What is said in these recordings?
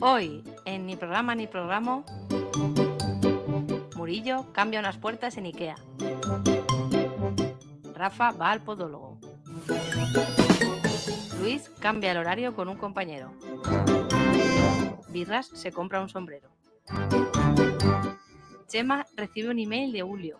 Hoy, en Ni programa ni programa, Murillo cambia unas puertas en Ikea. Rafa va al podólogo. Luis cambia el horario con un compañero. Birras se compra un sombrero. Chema recibe un email de Julio.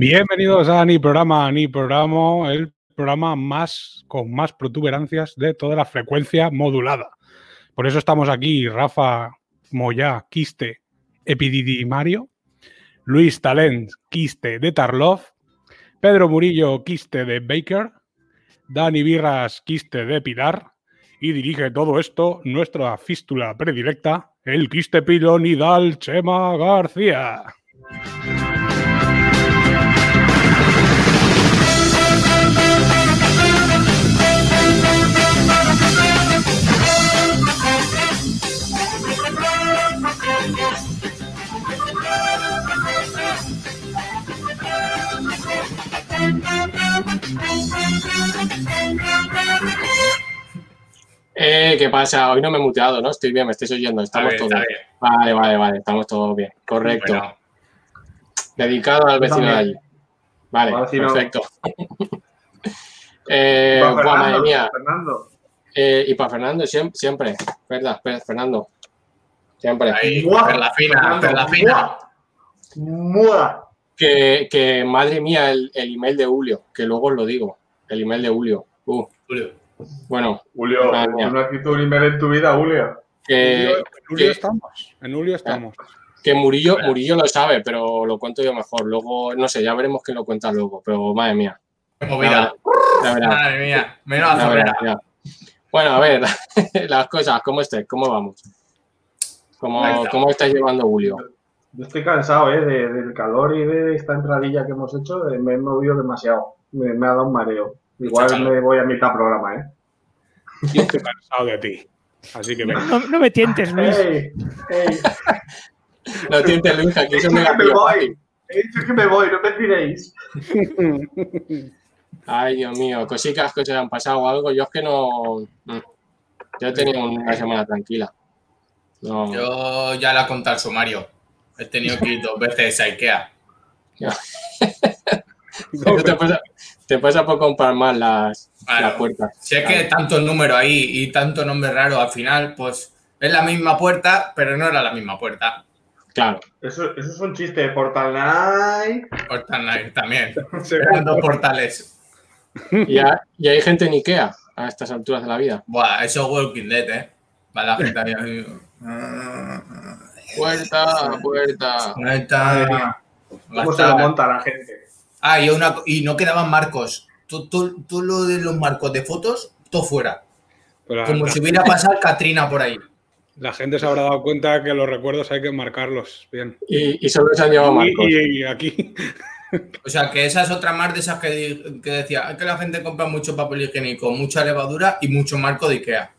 Bienvenidos a Ni Programa, Ni Programa, el programa más con más protuberancias de toda la frecuencia modulada. Por eso estamos aquí, Rafa Moya, Quiste, Epididimario, Luis Talent, Quiste de Tarlov, Pedro Murillo, Quiste de Baker, Dani Birras, Quiste de Pilar, y dirige todo esto nuestra fístula predilecta, el Quiste Pilonidal Chema García. Eh, ¿Qué pasa? Hoy no me he muteado, ¿no? Estoy bien, me estáis oyendo. Estamos bien, todos. bien. Vale, vale, vale. Estamos todos bien. Correcto. Bueno, Dedicado al vecino de allí. Vale, vecino. perfecto. eh, madre mía. Fernando. Eh, y para Fernando, siempre, siempre. ¿Verdad? Espera, Fernando. Siempre. ahí, perla fina, perla fina. ¡Mua! Que, que madre mía, el, el email de Julio, que luego os lo digo. El email de Julio. Uh, Julio. Bueno, Julio, tú no has escrito un email en tu vida, Julio. que, en Julio que- estamos. En Julio estamos. que Murillo. Murillo lo sabe, pero lo cuento yo mejor. Luego, no sé, ya veremos quién lo cuenta luego, pero madre mía. Qué movida. Ya verás. Madre mía. Menos la. Bueno, a ver, las cosas, ¿cómo estáis? ¿Cómo vamos? ¿Cómo, está. ¿Cómo estáis llevando Julio? Yo estoy cansado ¿eh? de- del calor y de esta entradilla que hemos hecho. Me he movido demasiado. Me, me ha dado un mareo. Igual me voy a mitad programa, ¿eh? Yo estoy cansado de ti. Así que venga. No, no me tientes, Luis. ¡Ey! ¡Ey! No tientes Luis, aquí dicho me que me voy. He dicho que me voy, no me tiréis. Ay, Dios mío, cositas que se han pasado o algo. Yo es que no. mm. Yo he tenido una semana tranquila. No. Yo ya la he contado el sumario. He tenido que ir dos veces a Ikea. te, pasa, te pasa por comprar más las, Claro. las puertas. Si es que tantos números ahí y tanto nombre raro, al final, pues es la misma puerta, pero no era la misma puerta. Claro. Eso, eso es un chiste de Portal Night. Fortnite también. Eran dos portales. Y, ha- y hay gente en Ikea a estas alturas de la vida. Buah, eso es Walking Dead, ¿eh? Va la gente ahí. Puerta, puerta. Está. ¿Cómo se lo monta la gente? Ah, y, una, y no quedaban marcos. Tú, tú, tú lo de los marcos de fotos, todo fuera. Pero Como la- si hubiera pasado Katrina por ahí. la gente se habrá dado cuenta que los recuerdos hay que marcarlos bien. Y, y solo se han llevado marcos. Y, y aquí. O sea, que esa es otra más de esas que, decía, "Es que la gente compra mucho papel higiénico, mucha levadura y mucho marco de Ikea.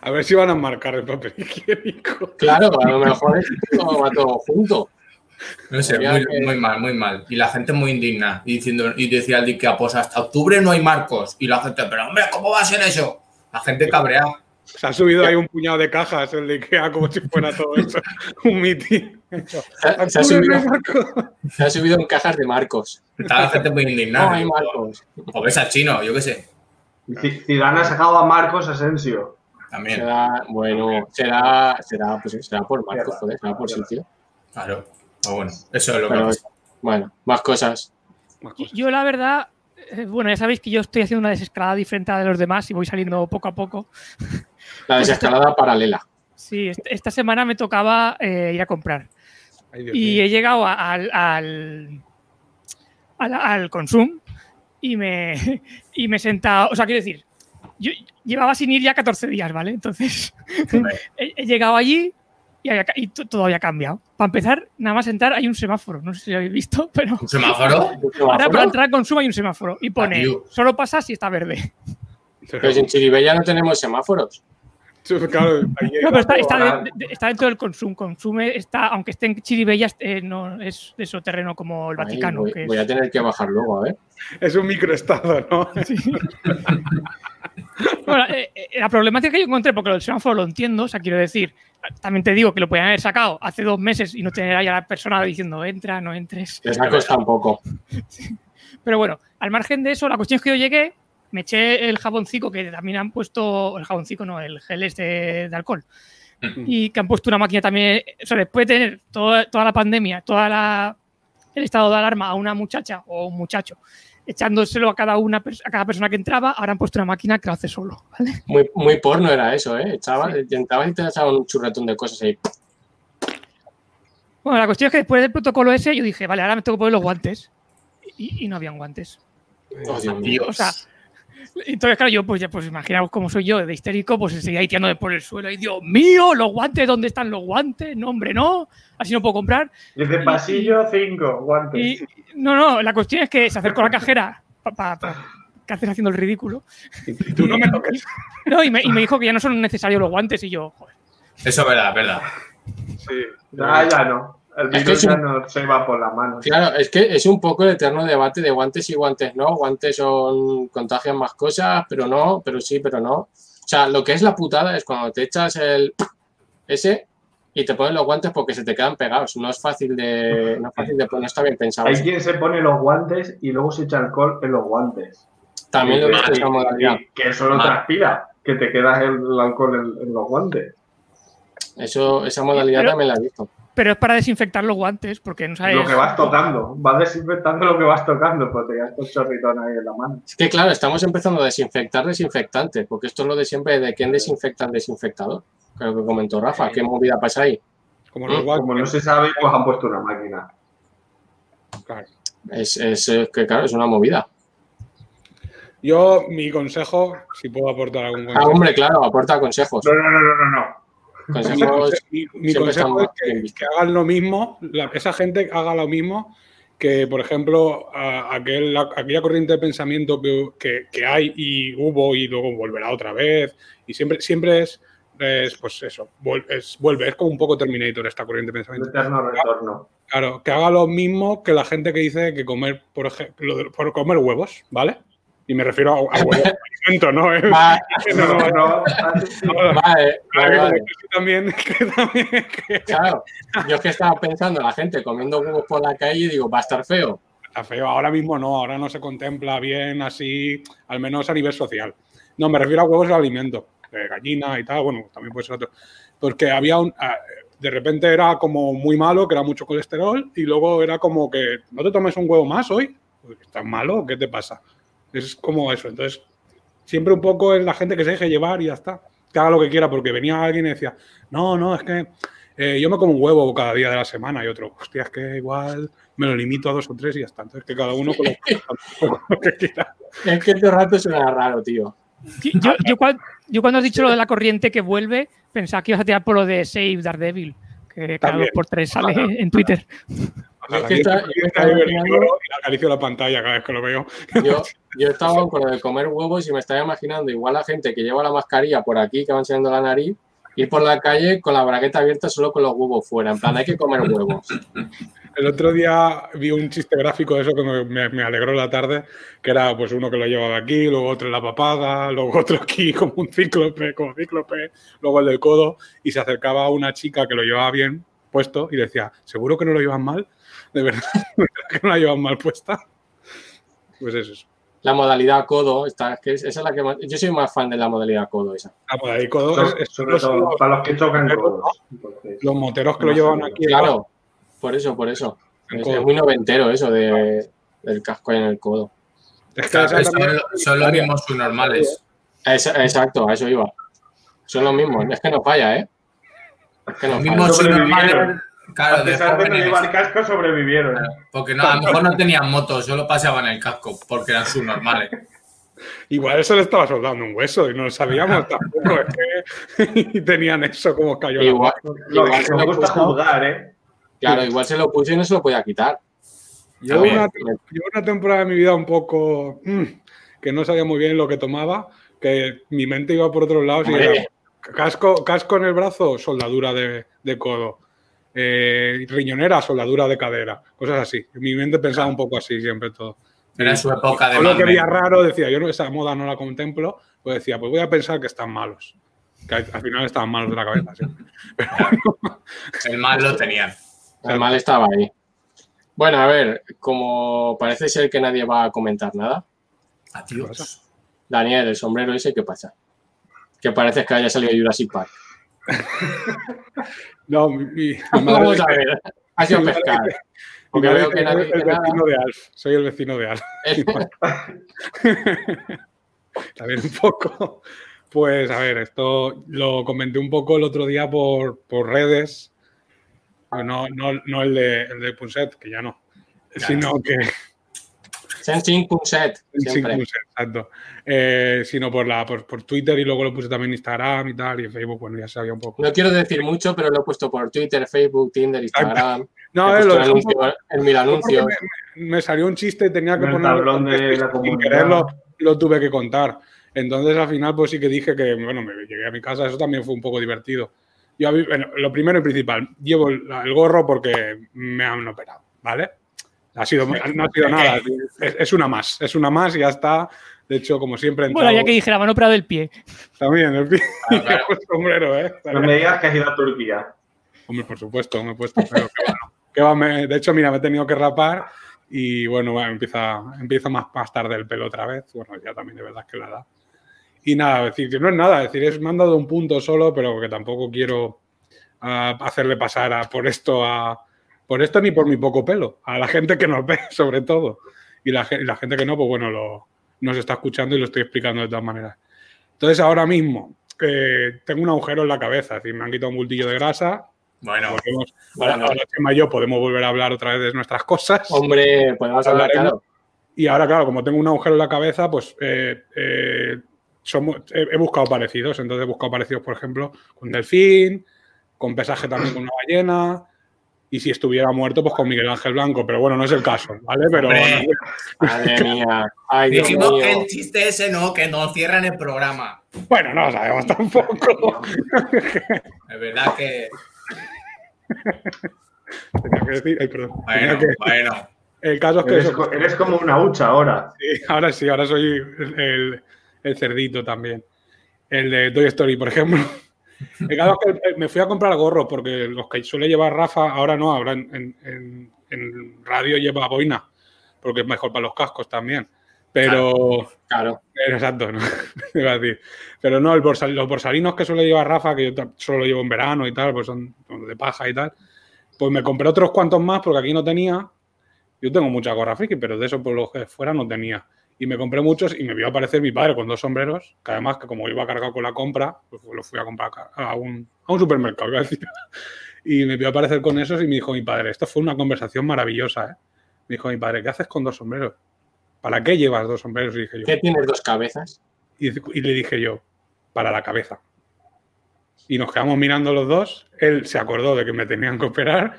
A ver si van a marcar el papel higiénico. Claro, a lo mejor es todo va todo junto. No sé, muy, que- muy mal, muy mal. Y la gente muy indigna. Y, diciendo, y decía el de Ikea, pues hasta octubre no hay marcos. Y la gente, pero hombre, ¿cómo va a ser eso? La gente cabreada. Se ha subido ahí un puñado de cajas el de Ikea como si fuera todo eso. Un mitin. Se, ha- se ha subido, se ha subido en cajas de marcos. Está la gente muy indignada. No hay marcos. O ves al chino, yo qué sé. Zidane ha sacado a Marcos Asensio. También. Será, bueno, será, será, pues, será por marcos, joder, será por sitio. Claro. Pero bueno, eso es lo que pasa. bueno, más cosas. Más cosas. Yo, la verdad, eh, bueno, ya sabéis que yo estoy haciendo una desescalada diferente a la de los demás y voy saliendo poco a poco. La desescalada paralela. Sí, est- esta semana me tocaba eh, ir a comprar. Ay, Dios Y mío. he llegado a- al, al, al, al Consum y me, y me he sentado. O sea, quiero decir, yo llevaba sin ir ya 14 días, ¿vale? Entonces, he, he llegado allí y, había y to- todo había cambiado. Para empezar, nada más entrar hay un semáforo. No sé si lo habéis visto, pero ¿Un semáforo? ahora para entrar con suma hay un semáforo y pone Adiós. solo pasa si está verde. Pero si en Chiribella no tenemos semáforos. Claro, ahí No, pero está, dentro del consumo. Consume, está, aunque esté en Chiribella, eh, no es de su terreno como el Vaticano. voy, que es- voy a tener que bajar luego, a ver. es un microestado, ¿no? Sí. Bueno, eh, eh, la problemática que yo encontré, porque lo del semáforo lo entiendo, o sea, quiero decir, también te digo que lo podían haber sacado hace dos meses y no tener ahí a la persona diciendo entra, no entres. Les ha costado un poco. Pero bueno, al margen de eso, la cuestión es que yo llegué, me eché el jaboncico que también han puesto, el jaboncico no, el gel este de alcohol, y que han puesto una máquina también, o sea, después de tener toda, toda la pandemia, toda la, el estado de alarma a una muchacha o un muchacho, echándoselo a cada una a cada persona que entraba, ahora han puesto una máquina que lo hace solo, ¿vale? Muy, muy porno era eso, ¿eh? Echabas, entrabas y te echaban un churretón de cosas ahí. Bueno, la cuestión es que después del protocolo ese, yo dije, vale, ahora me tengo que poner los guantes. Y, y no habían guantes. Oh, Dios. O sea, entonces, claro, yo, pues ya, pues imaginaos cómo soy yo de histérico, pues seguía ahí tirando por el suelo. Y Dios mío, los guantes, ¿dónde están los guantes? No, hombre, no. Así no puedo comprar. Dice pasillo 5, guantes. Y no, no, la cuestión es que se acercó la cajera para. ¿Qué haces haciendo el ridículo? Y tú no me toques. No, y me, y me dijo que ya no son necesarios los guantes. Y yo, joder. Eso es verdad, es verdad. Sí. Ya, ya no. El Es que virus es un- ya no se va por las manos. Claro, es que es un poco el eterno debate de guantes y guantes no. Guantes son contagian más cosas, pero no, pero sí, pero no. O sea, lo que es la putada es cuando te echas el ese y te pones los guantes porque se te quedan pegados. No es fácil de, no es fácil de poner, no está bien pensado. Hay eso. quien se pone los guantes y luego se echa alcohol en los guantes. También lo visto Madre esa modalidad. Que eso no Madre. transpira, que te quedas el, el alcohol en, en los guantes. Eso, esa modalidad Pero- también la he visto. Pero es para desinfectar los guantes, porque no sabes. Lo que vas tocando, vas desinfectando lo que vas tocando, pues te quedas con chorritón ahí en la mano. Es que claro, estamos empezando a desinfectar desinfectantes, porque esto es lo de siempre de quién desinfecta el desinfectador. Creo que comentó Rafa, ¿qué movida pasa ahí? Como los Como no se sabe, pues han puesto una máquina. claro. Es, es, es que claro, es una movida. Yo, mi consejo, si puedo aportar algún Ah, consejo. hombre, claro, aporta consejos. No, no, no, no, no. Mi, Consejos mi- mi siempre consejo es que, hagan lo mismo, la- esa gente haga lo mismo que, por ejemplo, a- aquel, aquella corriente de pensamiento que, que- que hay y hubo y luego volverá otra vez. Y siempre, siempre es, es, pues eso, vuel- es, vuelve, es como un poco Terminator esta corriente de pensamiento. eterno retorno. Claro, que haga lo mismo que la gente que dice que comer, por ejemplo, por comer huevos, ¿vale? Y me refiero a, a huevos de alimento, ¿no? Es- Va, no, no, No, no, también, Claro, yo es que estaba pensando la gente comiendo huevos por la calle y digo, va a estar feo. está feo. Ahora mismo no, ahora no se contempla bien así, al menos a nivel social. No, me refiero a huevos de alimento, de gallina y tal, bueno, también puede ser otro. Porque había un. ah, De repente era como muy malo, que era mucho colesterol, y luego era como que no te tomes un huevo más hoy. ¿Estás malo? ¿Qué te pasa? Es como eso. Entonces, siempre un poco es la gente que se deje llevar y ya está. Que haga lo que quiera, porque venía alguien y decía, no, no, es que eh, yo me como un huevo cada día de la semana y otro, hostia, es que igual me lo limito a dos o tres y ya está. Entonces, que cada uno con lo, que quiera. Es que este rato suena raro, tío. Yo, yo, cuan- yo cuando has dicho lo de la corriente que vuelve, pensaba que ibas a tirar por lo de Save Daredevil, que cada También. dos por tres sale en Twitter. Es yo me estaba Ahí imaginando- y acaricio la pantalla cada vez que lo veo. Yo, yo estaba con lo de comer huevos y me estaba imaginando igual la gente que lleva la mascarilla por aquí, que va enseñando la nariz, ir por la calle con la bragueta abierta solo con los huevos fuera. En plan, hay que comer huevos. El otro día vi un chiste gráfico de eso que me, me- me alegró la tarde, que era pues uno que lo llevaba aquí, luego otro en la papada, luego otro aquí como un cíclope, como cíclope, luego el del codo, y se acercaba a una chica que lo llevaba bien puesto y decía, ¿seguro que no lo llevan mal? ¿De verdad ¿De verdad que no la llevan mal puesta? Pues eso es. La modalidad codo, está, es que es- esa es la que más- yo soy más fan de la modalidad codo esa. Ahí codo So- es- es- sobre los, todo para los que chocan codos. Los moteros que lo llevan aquí. Claro, por eso, por eso. Es, muy noventero eso de, del casco en el codo. Es que Claro, también- son los mismos subnormales. Es- exacto, a eso iba. Son los mismos. Es que no falla, ¿eh? Es que Los mismos Sobrevivieron. subnormales, Claro, A de pesar de no llevar casco, sobrevivieron. Porque no, a lo mejor no tenían moto, solo paseaban el casco, porque eran subnormales. Igual eso le estaba soldando un hueso y no lo sabíamos tampoco. Es que y tenían eso como cayó la Igual, Lo igual se me lo gusta puso- juzgar, ¿eh? Claro, igual se lo puso y no se lo podía quitar. Ver, una, temporada de mi vida un poco mm, que no sabía muy bien lo que tomaba, que mi mente iba por otros lados y era casco, casco en el brazo, soldadura de, de codo. Eh, riñonera, soldadura de cadera, cosas así. Mi mente pensaba un poco así siempre todo. Era en su época de Yo lo que veía raro, decía, yo no, esa moda no la contemplo, pues decía, pues voy a pensar que están malos. Que al al final estaban malos de la cabeza, sí. El mal lo tenían. El mal estaba ahí. Bueno, a ver, como parece ser que nadie va a comentar nada, Adiós. Daniel, el sombrero ese, ¿qué pasa? Que parece que haya salido Jurassic Park. No, mi, Vamos a ver, ha sido pescar. Porque veo que nadie el nada. vecino de Alf. Soy el vecino de Alf. También un poco. Pues a ver, esto lo comenté un poco el otro día por, por redes. No, no, no el de, el de Punset, que ya no. Sino que. Siempre. Punset, exacto. Eh, sino por, la, por, por Twitter y luego lo puse también en Instagram y tal. Y en Facebook, bueno, ya sabía un poco. No quiero decir mucho, pero lo he puesto por Twitter, Facebook, Tinder, Instagram. No, eh, puesto lo anuncio poco- en mil anuncios. me, me salió un chiste y tenía que ponerlo. tablón de la Sin quererlo, lo tuve que contar. Entonces al final pues sí que dije que, bueno, me llegué a mi casa, eso también fue un poco divertido. Yo, bueno, lo primero y principal, llevo el, el gorro porque me han operado, ¿vale? Ha sido, no ha sido nada, es, es una más, es una más y ya está. De hecho, como siempre, he Bueno, entrado- ya que dijera, me han operado el pie. también el pie Claro, claro. el sombrero, ¿eh? No me digas que has ido a Turquía. Hombre, por supuesto, me he puesto, pero que va, no. Que va, me- de hecho, mira, me he tenido que rapar y bueno, va, empieza, empieza más, más tarde el pelo otra vez. Bueno, ya también de verdad es que la edad. Y nada, es decir, que no es nada, es decir, es, me han dado un punto solo, pero que tampoco quiero ah, hacerle pasar a- por esto a por esto ni por mi poco pelo, a la gente que nos ve, sobre todo. Y la, ge- y la gente que no, pues bueno, lo, nos está escuchando y lo estoy explicando de todas maneras. Entonces, ahora mismo, eh, tengo un agujero en la cabeza, es decir, me han quitado un bultillo de grasa, Bueno, Volvemos- ahora yo podemos volver a hablar otra vez de nuestras cosas. Hombre, podemos hablar, claro. Y ahora, claro, como tengo un agujero en la cabeza, pues eh, eh, somos, he, he buscado parecidos. Entonces he buscado parecidos, por ejemplo, con delfín, con pesaje también con una ballena. Y si estuviera muerto, pues con Miguel Ángel Blanco. Pero bueno, no es el caso, ¿vale? Pero Hombre. Madre mía. Ay, Dios dijimos mío. que el chiste ese no, que no cierran el programa. bueno, no lo sabemos tampoco. Es verdad que. Tenía que decir, ay, perdón. Tenía Bueno, que- bueno. el caso es que Eres, eso- co- eres como una hucha ahora. Sí, ahora sí, ahora soy el, el- el cerdito también. El de Toy Story, por ejemplo. El caso es que eh, me fui a comprar gorros porque los que suele llevar Rafa, ahora no, ahora en, en- en- en radio lleva boina, porque es mejor para los cascos también. Pero, Claro. exacto, ¿no? Iba a decir. Pero no, el borsal- los borsalinos que suele llevar Rafa, que yo solo llevo en verano y tal, pues son de paja y tal. Pues me compré otros cuantos más porque aquí no tenía. Yo tengo mucha gorra friki, pero de eso por lo que fuera no tenía. Y me compré muchos y me vio aparecer mi padre con dos sombreros, que además que como iba cargado con la compra, pues lo fui a comprar a un, a un supermercado, iba a decir. Y me vio aparecer con esos y me dijo mi padre, esto fue una conversación maravillosa, ¿eh? Me dijo mi padre, ¿qué haces con dos sombreros? ¿Para qué llevas dos sombreros? Y dije yo, ¿Qué tienes dos cabezas? y, y le dije yo, para la cabeza. Y nos quedamos mirando los dos. Él se acordó de que me tenían que operar.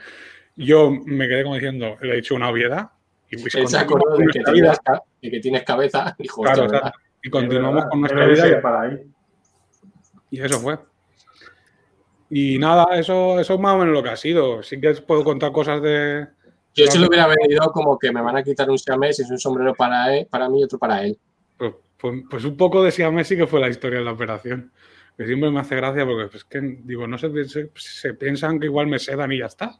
Yo me quedé como diciendo, le he dicho una obviedad. Y, Él se acordó de que, nuestra de que tienes cabeza. Dijo, Claro, hostia. Y continuamos con nuestra vida. y- para ahí. Y eso fue. Y nada, eso, eso es más o menos lo que ha sido. Sí que puedo contar cosas de. Yo se lo hubiera vendido como que me van a quitar un siamés y es un sombrero para, él, para mí y otro para él. Pues, pues- pues un poco de Siamés sí que fue la historia de la operación. Que siempre me hace gracia porque es que, digo, no se, se, se piensan que igual me sedan y ya está.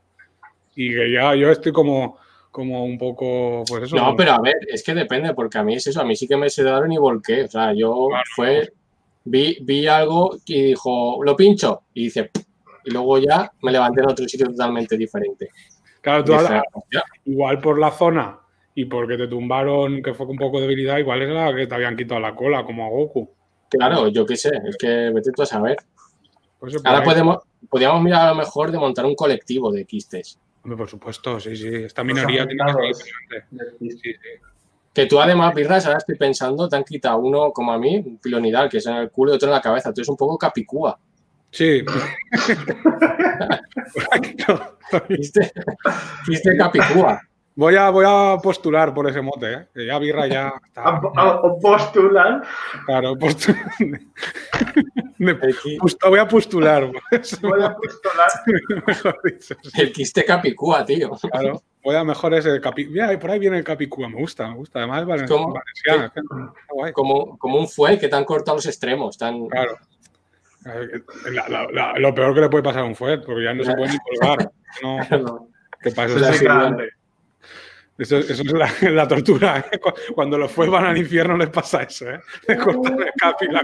Y que ya yo estoy como, como un poco, pues eso. No, pero a ver, es que depende, porque a mí es eso, a mí sí que me sedaron y volqué. O sea, yo Claro. fue, vi, vi algo y dijo, lo pincho. Y dice, y luego ya me levanté en otro sitio totalmente diferente. Claro, tú ahora- "Hostia". igual por la zona y porque te tumbaron, que fue con un poco de debilidad, igual es la que te habían quitado la cola, como a Goku. Claro, yo qué sé, es que vete tú a saber. Pues Ahora podemos, podríamos mirar a lo mejor de montar un colectivo de quistes. Hombre, por supuesto, sí, sí. Esta Los minería tiene que. Sí, sí. Que tú además, Birras, ahora estoy pensando, te han quitado uno como a mí, un pilonidal, que es en el culo y otro en la cabeza. Tú eres un poco capicúa. Sí. ¿Viste? ¿Viste capicúa? Voy, a, voy a postular por ese mote, ¿eh? Que ya Birra ya está. A- a- a postulan. Claro, postu- Me El, qui- pusto- voy a postular. Voy a postular. mejor dicho, sí, el quiste capicúa, tío. claro. Voy a mejor ese capi. Mira, por ahí viene el capicúa. Me gusta, me gusta. Además, es guay. Como, como un fue que te han cortado los extremos. Tan... Claro. La- la- la- lo peor que le puede pasar a un fuet, porque ya no se puede ni colgar. No, No, ¿Qué pasa? eso Eso, sí es- grande. Eso- eso es la, la tortura. ¿eh? Cu- Cuando los fuet van al infierno les pasa eso, ¿eh? Les cortan el capi la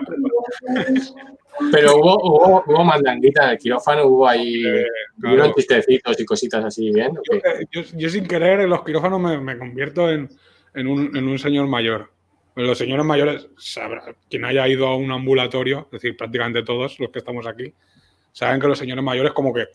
Pero hubo, hubo, hubo mandanguita el quirófano, hubo ahí. Eh, claro. chistecitos y cositas así bien. Eh, Yo, yo sin querer en los quirófanos me, me convierto en, en un, en un señor mayor. Los señores mayores, sabrá, quien haya ido a un ambulatorio, es decir, prácticamente todos los que estamos aquí, saben que los señores mayores como que,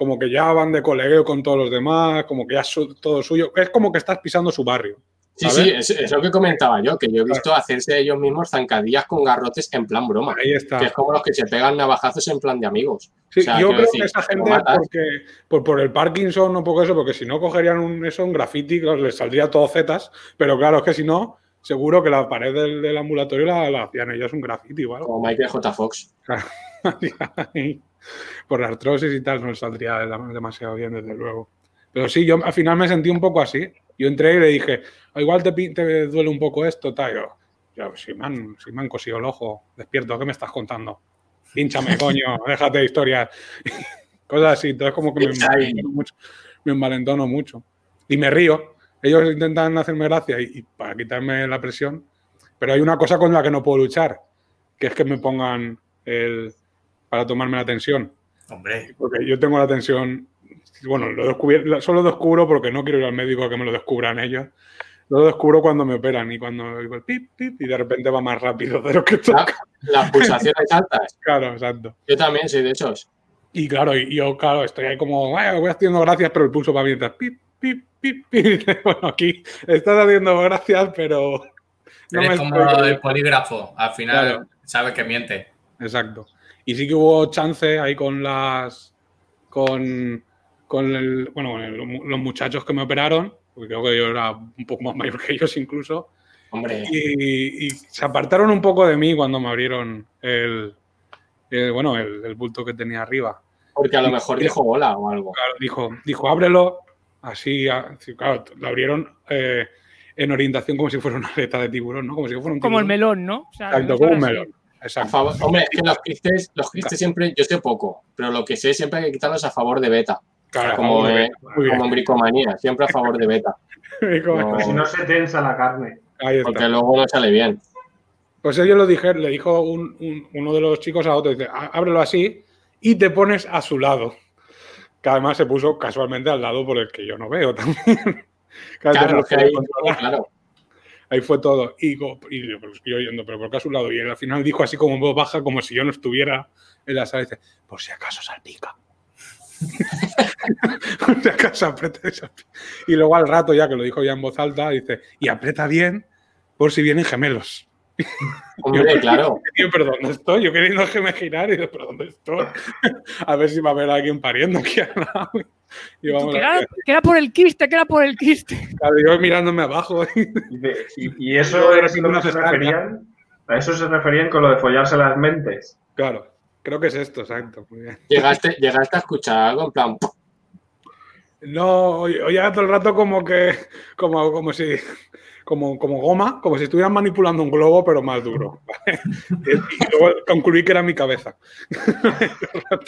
como que ya van de colegueo con todos los demás, como que ya es su- todo suyo. Es como que estás pisando su barrio. Sí, ¿sabes? sí, es, es lo que comentaba yo, que yo he visto hacerse ellos mismos zancadillas con garrotes en plan broma. Ahí está. Que es como los que se pegan navajazos en plan de amigos. Sí, O sea, yo creo decir, que esa gente, porque, por, por el Parkinson o poco eso, porque si no cogerían un, eso, un graffiti, claro, les saldría todo zetas, pero claro, es que si no, seguro que la pared del, del ambulatorio la, la hacían ellos un graffiti algo. Como Michael J. Fox. por la artrosis y tal, no saldría dem- demasiado bien, desde luego. Pero sí, yo al final me sentí un poco así. Yo entré y le dije, "Ah, igual te, te duele un poco esto, tal. Yo, yo, si me, han, si me han cosido el ojo, despierto, ¿qué me estás contando? Pínchame, coño, déjate de historias. Cosas así. Entonces, como que me Pincha ahí. envalentono mucho. Me envalentono mucho. Y me río. Ellos intentan hacerme gracia y, y para quitarme la presión. Pero hay una cosa con la que no puedo luchar, que es que me pongan el para tomarme la tensión. Hombre, Porque yo tengo la tensión, bueno, lo descubrí- lo- solo descubro porque no quiero ir al médico a que me lo descubran ellos. Lo descubro cuando me operan y cuando digo el pip, pip, y de repente va más rápido de lo que La- toca. Las pulsaciones altas. Claro, exacto. Yo también soy de esos. Y claro, y yo, claro, estoy ahí como, "Ay, voy haciendo gracias, pero el pulso va mientras pip, pip, pip, pip. Bueno, aquí estás haciendo gracias, pero no me eres como estoy- el polígrafo. Al final Claro. sabe que miente. Exacto. Y sí que hubo chance ahí con las. con. con el, bueno, con el- los muchachos que me operaron, porque creo que yo era un poco más mayor que ellos incluso, Hombre, y, y se apartaron un poco de mí cuando me abrieron el. el- bueno, el, el bulto que tenía arriba. porque a lo mejor dijo hola o algo. Claro, dijo, dijo, ábrelo. Así, así, claro, lo abrieron eh, en orientación como si fuera una aleta de tiburón, ¿no? Como si fuera un Como el tiburón. melón, ¿no? O sea, Exacto, como un sabe melón. A Exacto. favor- hombre, es que los quistes, los quistes siempre, yo sé poco, pero lo que sé siempre hay que quitarlos a favor de beta. Claro, como, eh, como en bricomanía, siempre a favor de beta. Como- No. Si no se tensa la carne. Ahí está. Porque luego no sale bien. Pues ellos lo dijeron, le dijo un- un- uno de los chicos a otro, dice, "Á- ábrelo así y te pones a su lado. Que además se puso casualmente al lado por el que yo no veo también. Que claro. Ahí fue todo. Y, y yo, pues, yo yendo, pero ¿por qué a su lado? Y él al final dijo así como en voz baja, como si yo no estuviera en la sala. Dice, por si acaso salpica. por si acaso aprieta y salpica. Y luego al rato, ya que lo dijo ya en voz alta, dice, y aprieta bien por si vienen gemelos. Hombre, claro. Y yo, pero ¿dónde estoy? Yo queriendo que me girar y digo, pero ¿dónde estoy? a ver si va a haber alguien pariendo aquí al lado. Y vamos que, era, que era por el quiste, que era por el quiste. claro, yo mirándome abajo. Y, de- y- y eso es repente lo una que se referían. A eso se referían con lo de follarse las mentes. claro, creo que es esto, exacto. Muy bien. Llegaste, llegaste a escuchar algo en plan, No, oye, oye, todo el rato como que, como, como si, como, como goma, como si estuvieran manipulando un globo, pero más duro. y luego concluí que era mi cabeza.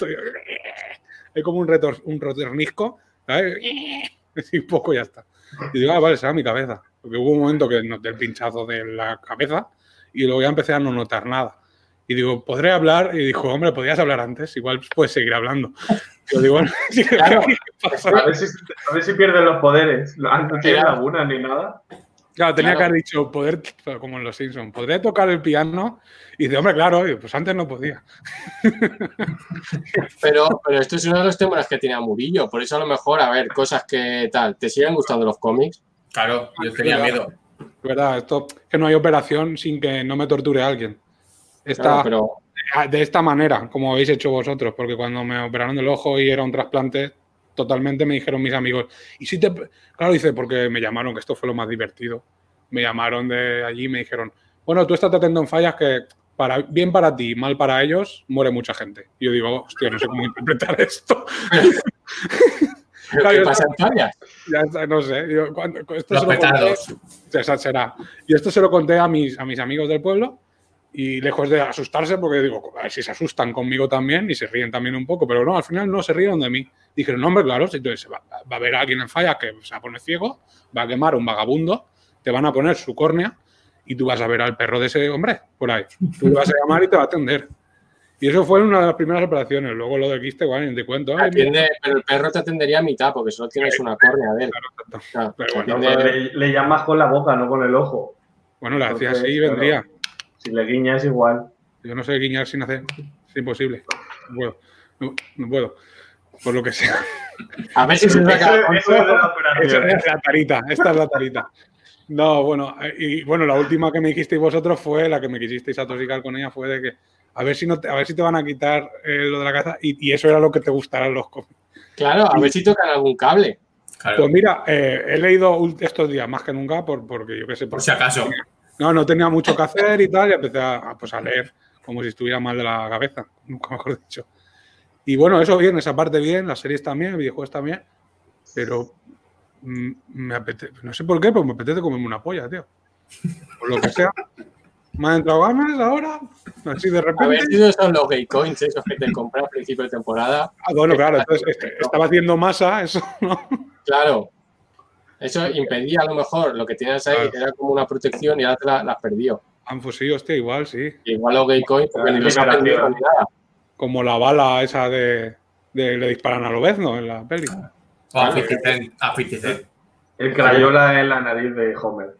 Hay como un, retor, un retornisco, ¿sabes? Y poco ya está. Y digo, ah, vale, será mi cabeza. Porque hubo un momento que noté el pinchazo de la cabeza y luego ya empecé a no notar nada. Y digo, ¿podré hablar? Y dijo, hombre, podrías hablar antes, igual puedes seguir hablando. Yo digo, bueno, Claro. A ver si, a ver si pierden los poderes. No tiene lagunas ni nada. Claro, tenía Claro. que haber dicho, poder, como en los Simpsons, ¿podría tocar el piano? Y dice, hombre, claro, pues antes no podía. Pero, pero esto es uno de los temas que tenía Murillo. Por eso a lo mejor, a ver, cosas que tal. ¿Te siguen gustando los cómics? Claro, yo tenía miedo. Es verdad, esto que no hay operación sin que no me torture a alguien. Esta, Claro, pero De esta manera, como habéis hecho vosotros, porque cuando me operaron del ojo y era un trasplante, totalmente me dijeron mis amigos. Y si te. Claro, dice, porque me llamaron, que esto fue lo más divertido. Me llamaron de allí y me dijeron, bueno, tú estás teniendo en fallas que para, bien para ti, mal para ellos, muere mucha gente. Y yo digo, hostia, no sé cómo interpretar esto. ¿pero Claro, ¿qué pasa en fallas? Ya está, no sé. Yo, cuando- esto Los se lo conté- petardos. Esa será. Y esto se lo conté a mis, a mis amigos del pueblo y lejos de asustarse, porque digo, a ver si se asustan conmigo también y se ríen también un poco, pero no, al final no se rieron de mí. Dijeron, no, hombre, claro, si tú- se va, va a haber alguien en falla que se va a poner ciego, va a quemar a un vagabundo, te van a poner su córnea y tú vas a ver al perro de ese hombre por ahí. Tú le vas a llamar y te va a atender. Y eso fue una de las primeras operaciones. Luego lo del quiste, igual, ni te cuento. Ay, Atiende, pero el perro te atendería a mitad porque solo tienes una córnea de él. Claro, Pero te bueno, No, atiende- pero le, le llamas con la boca, no con el ojo. Bueno, le hacía Entonces, así y claro. vendría. Si le guiñas igual. Yo no sé guiñar sin hacer. Es imposible. No puedo. No, no puedo. Por lo que sea. A ver si se pega. Eso- eso es de la Esa operación. es la tarita. Esta es la tarita. No, bueno, y bueno, la última que me dijisteis vosotros fue la que me quisisteis atosicar con ella, fue de que a ver si no te, a ver si te van a quitar eh, lo de la caza y, y eso era lo que te gustarán los cómics. Claro, a ver si tocan algún cable. Claro, Pues mira, eh, he leído estos días más que nunca por, porque yo qué sé. por si acaso. No, no tenía mucho que hacer y tal, y empecé a, a, pues, a leer como si estuviera mal de la cabeza, nunca mejor dicho. Y bueno, eso bien, esa parte bien, las series también, videojuegos también, pero mm, me apetece, no sé por qué, pero me apetece comerme una polla, tío. Por lo que sea. Me han entrado ganas ahora, así de A ver repente. si esos son los gay coins, esos que te compras a principio de temporada. Ah, bueno, claro, entonces este, estaba haciendo masa, eso, ¿no? Claro. Eso impedía a lo mejor lo que tenías ahí, Claro. era como una protección y ahora te la, la has perdido. Han fusilado, hostia, igual, sí. Igual los gay coins, porque Claro, ni los vendido ni nada. Como la bala esa de, de le disparan a Lobezno en la peli. O a 50 Cent, a 50 Cent. El crayola en la nariz de Homer.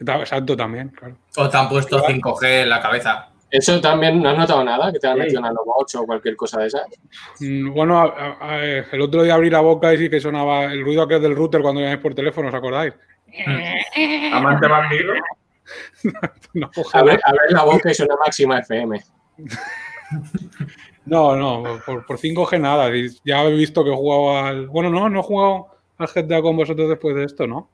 Exacto, también, claro. O te han puesto 5G en la cabeza. Eso también, ¿no has notado nada? Que te han Sí. metido nanobots o cualquier cosa de esas. Mm, Bueno, a- a- a- el otro día abrí la boca y sí que sonaba el ruido aquel del router cuando llamáis por teléfono, ¿os acordáis? Amante bandido. No, A ver, a ver la boca y suena máxima FM. no, no, por, por 5G nada. Ya he visto que he jugado al. Bueno, no, no he jugado al GTA con vosotros después de esto, ¿no?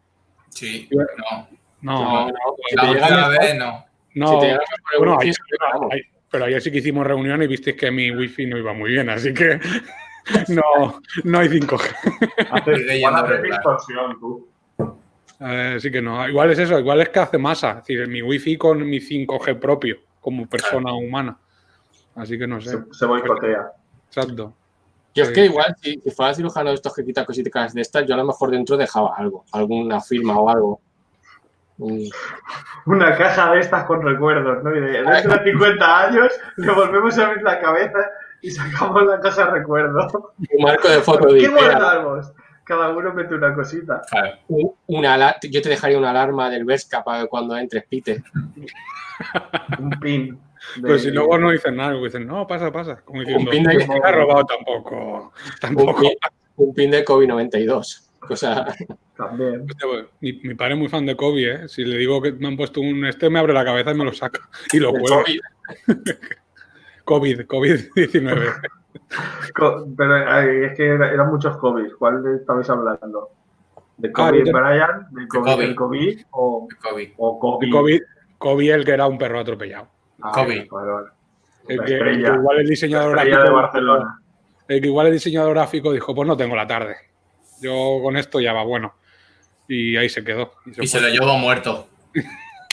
Sí, no. No, No, no. Si La vez no. no. si bueno, pero ayer sí que hicimos reunión y visteis que mi wifi no iba muy bien, así que no, no hay 5G. Haces. Eh, Así que no, igual es eso, igual es que hace masa, es decir, mi wifi con mi 5G propio, como persona humana. Así que no sé, Se, se boicotea. exacto. Yo es que igual, si, si fuera cirujano de estos que quita cositas de estas, yo a lo mejor dentro dejaba algo, alguna firma o algo. Mm, Una caja de estas con recuerdos, ¿no? Y de, dentro de 50 años le volvemos a abrir la cabeza y sacamos la caja de recuerdos. Un marco de foto de ¿Qué guardamos? Cada uno mete una cosita. Un- una yo te dejaría una alarma del Vesca para que cuando entres pite. Un pin. De- Pero si luego no dicen nada, dicen, no, pasa, pasa. Como diciendo, pin de- no ha robado tampoco. Un Tampoco. pin, un pin de COVID-92. Cosa, También. Mi, mi padre es muy fan de Kobe, ¿eh? Si le digo que me han puesto un este, me abre la cabeza y me lo saca. Y lo de cuelga. COVID. COVID, COVID-19. Co- Pero es que era- eran muchos COVID. ¿Cuál de estabais hablando? ¿De Ah, Kobe yo te- Bryant? ¿De Kobe, Kobe. del COVID? ¿O, COVID. o Kobe? COVID, Kobe, el que era un perro atropellado. Ah, Kobe. El que, el estrella. que igual el diseñador de gráfico- Barcelona. El que igual el diseñador gráfico dijo, pues no tengo la tarde. Yo con esto ya va bueno. Y ahí se quedó. Y Y se lo llevo muerto.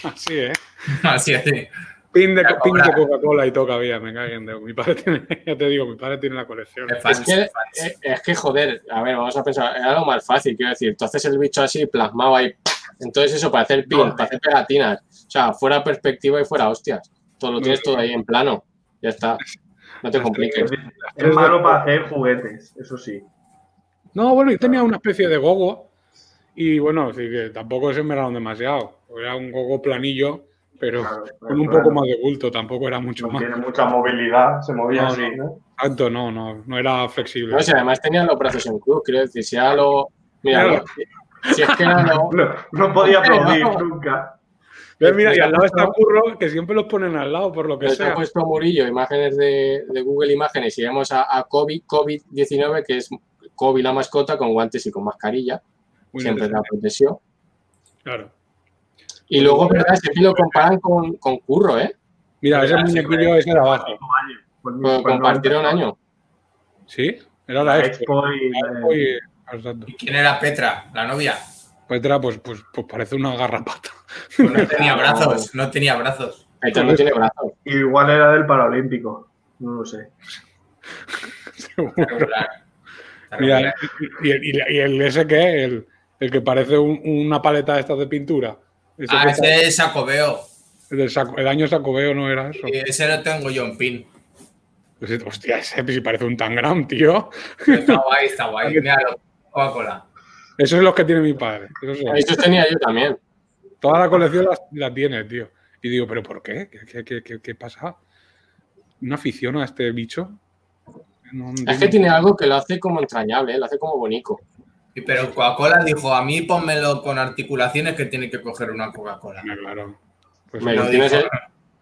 Así, ¿eh? Así es. Pin de, de. Coca-Cola y todo había, me caguen de. Mi padre tiene, ya te digo, mi padre tiene la colección. Es Es fácil. que, es, es que, joder, a ver, vamos a pensar, era lo más fácil, quiero decir, tú haces el bicho así, plasmado ahí, entonces eso, para hacer pin, para hacer pegatinas, o sea, fuera perspectiva y fuera hostias, todo lo tienes todo ahí en plano, ya está, no te compliques. Es malo para hacer juguetes, eso sí. No, bueno, y tenía una especie de gogo Y bueno, que tampoco se esmeraron demasiado. Era un poco planillo, pero Claro, con un claro. poco más de bulto, tampoco era mucho No más. tiene mucha movilidad, se movía No, así. Tanto no, no, no era flexible. No además tenían los brazos en cruz, quiero decir, si era lo. Mira, Claro. si es que era lo. No, no podía aplaudir nunca. Ves, mira, y al lado Pues, está Curro, que siempre los ponen al lado, por lo que Pero te ha sea. puesto Murillo imágenes de, de Google Imágenes y vemos a, a COVID, COVID-19, que es COVID la mascota, con guantes y con mascarilla, Muy siempre la protección. Claro. Y luego, ¿verdad? Siempre lo comparan con, con Curro, ¿eh? Mira, ese muñequillo ese de abajo. Pues, Pues pues compartieron año. ¿Sí? Era la La Expo. Expo y y- exacto. ¿Y quién era Petra, la novia? Petra, pues, pues, pues parece una garrapata. Pues no tenía brazos, no tenía brazos. Petra no tiene brazos. Igual era del Paralímpico. No lo sé. Mira, y el, y el- y el ese que el, el que parece un- una paleta de estas de pintura. Ese Ah, ese es Sacobeo. el, del saco- el año Sacobeo no era eso. Y ese lo tengo yo en pin. Pues, hostia, ese si parece un tangram, tío. Está guay, está guay. Mira, Coca-Cola. Esos son los que tiene mi padre. Esos son. Esos tenía yo también. Toda la colección la, la tiene, tío. Y digo, ¿pero por qué? ¿Qué, qué, qué- qué- qué pasa? ¿Una afición a este bicho? No Es que tiene algo que lo hace como entrañable, ¿eh? lo hace como bonito. Y Pero Coca-Cola dijo, a mí pónmelo con articulaciones que tiene que coger una Coca-Cola. Ah, Claro. Pues No tienes el-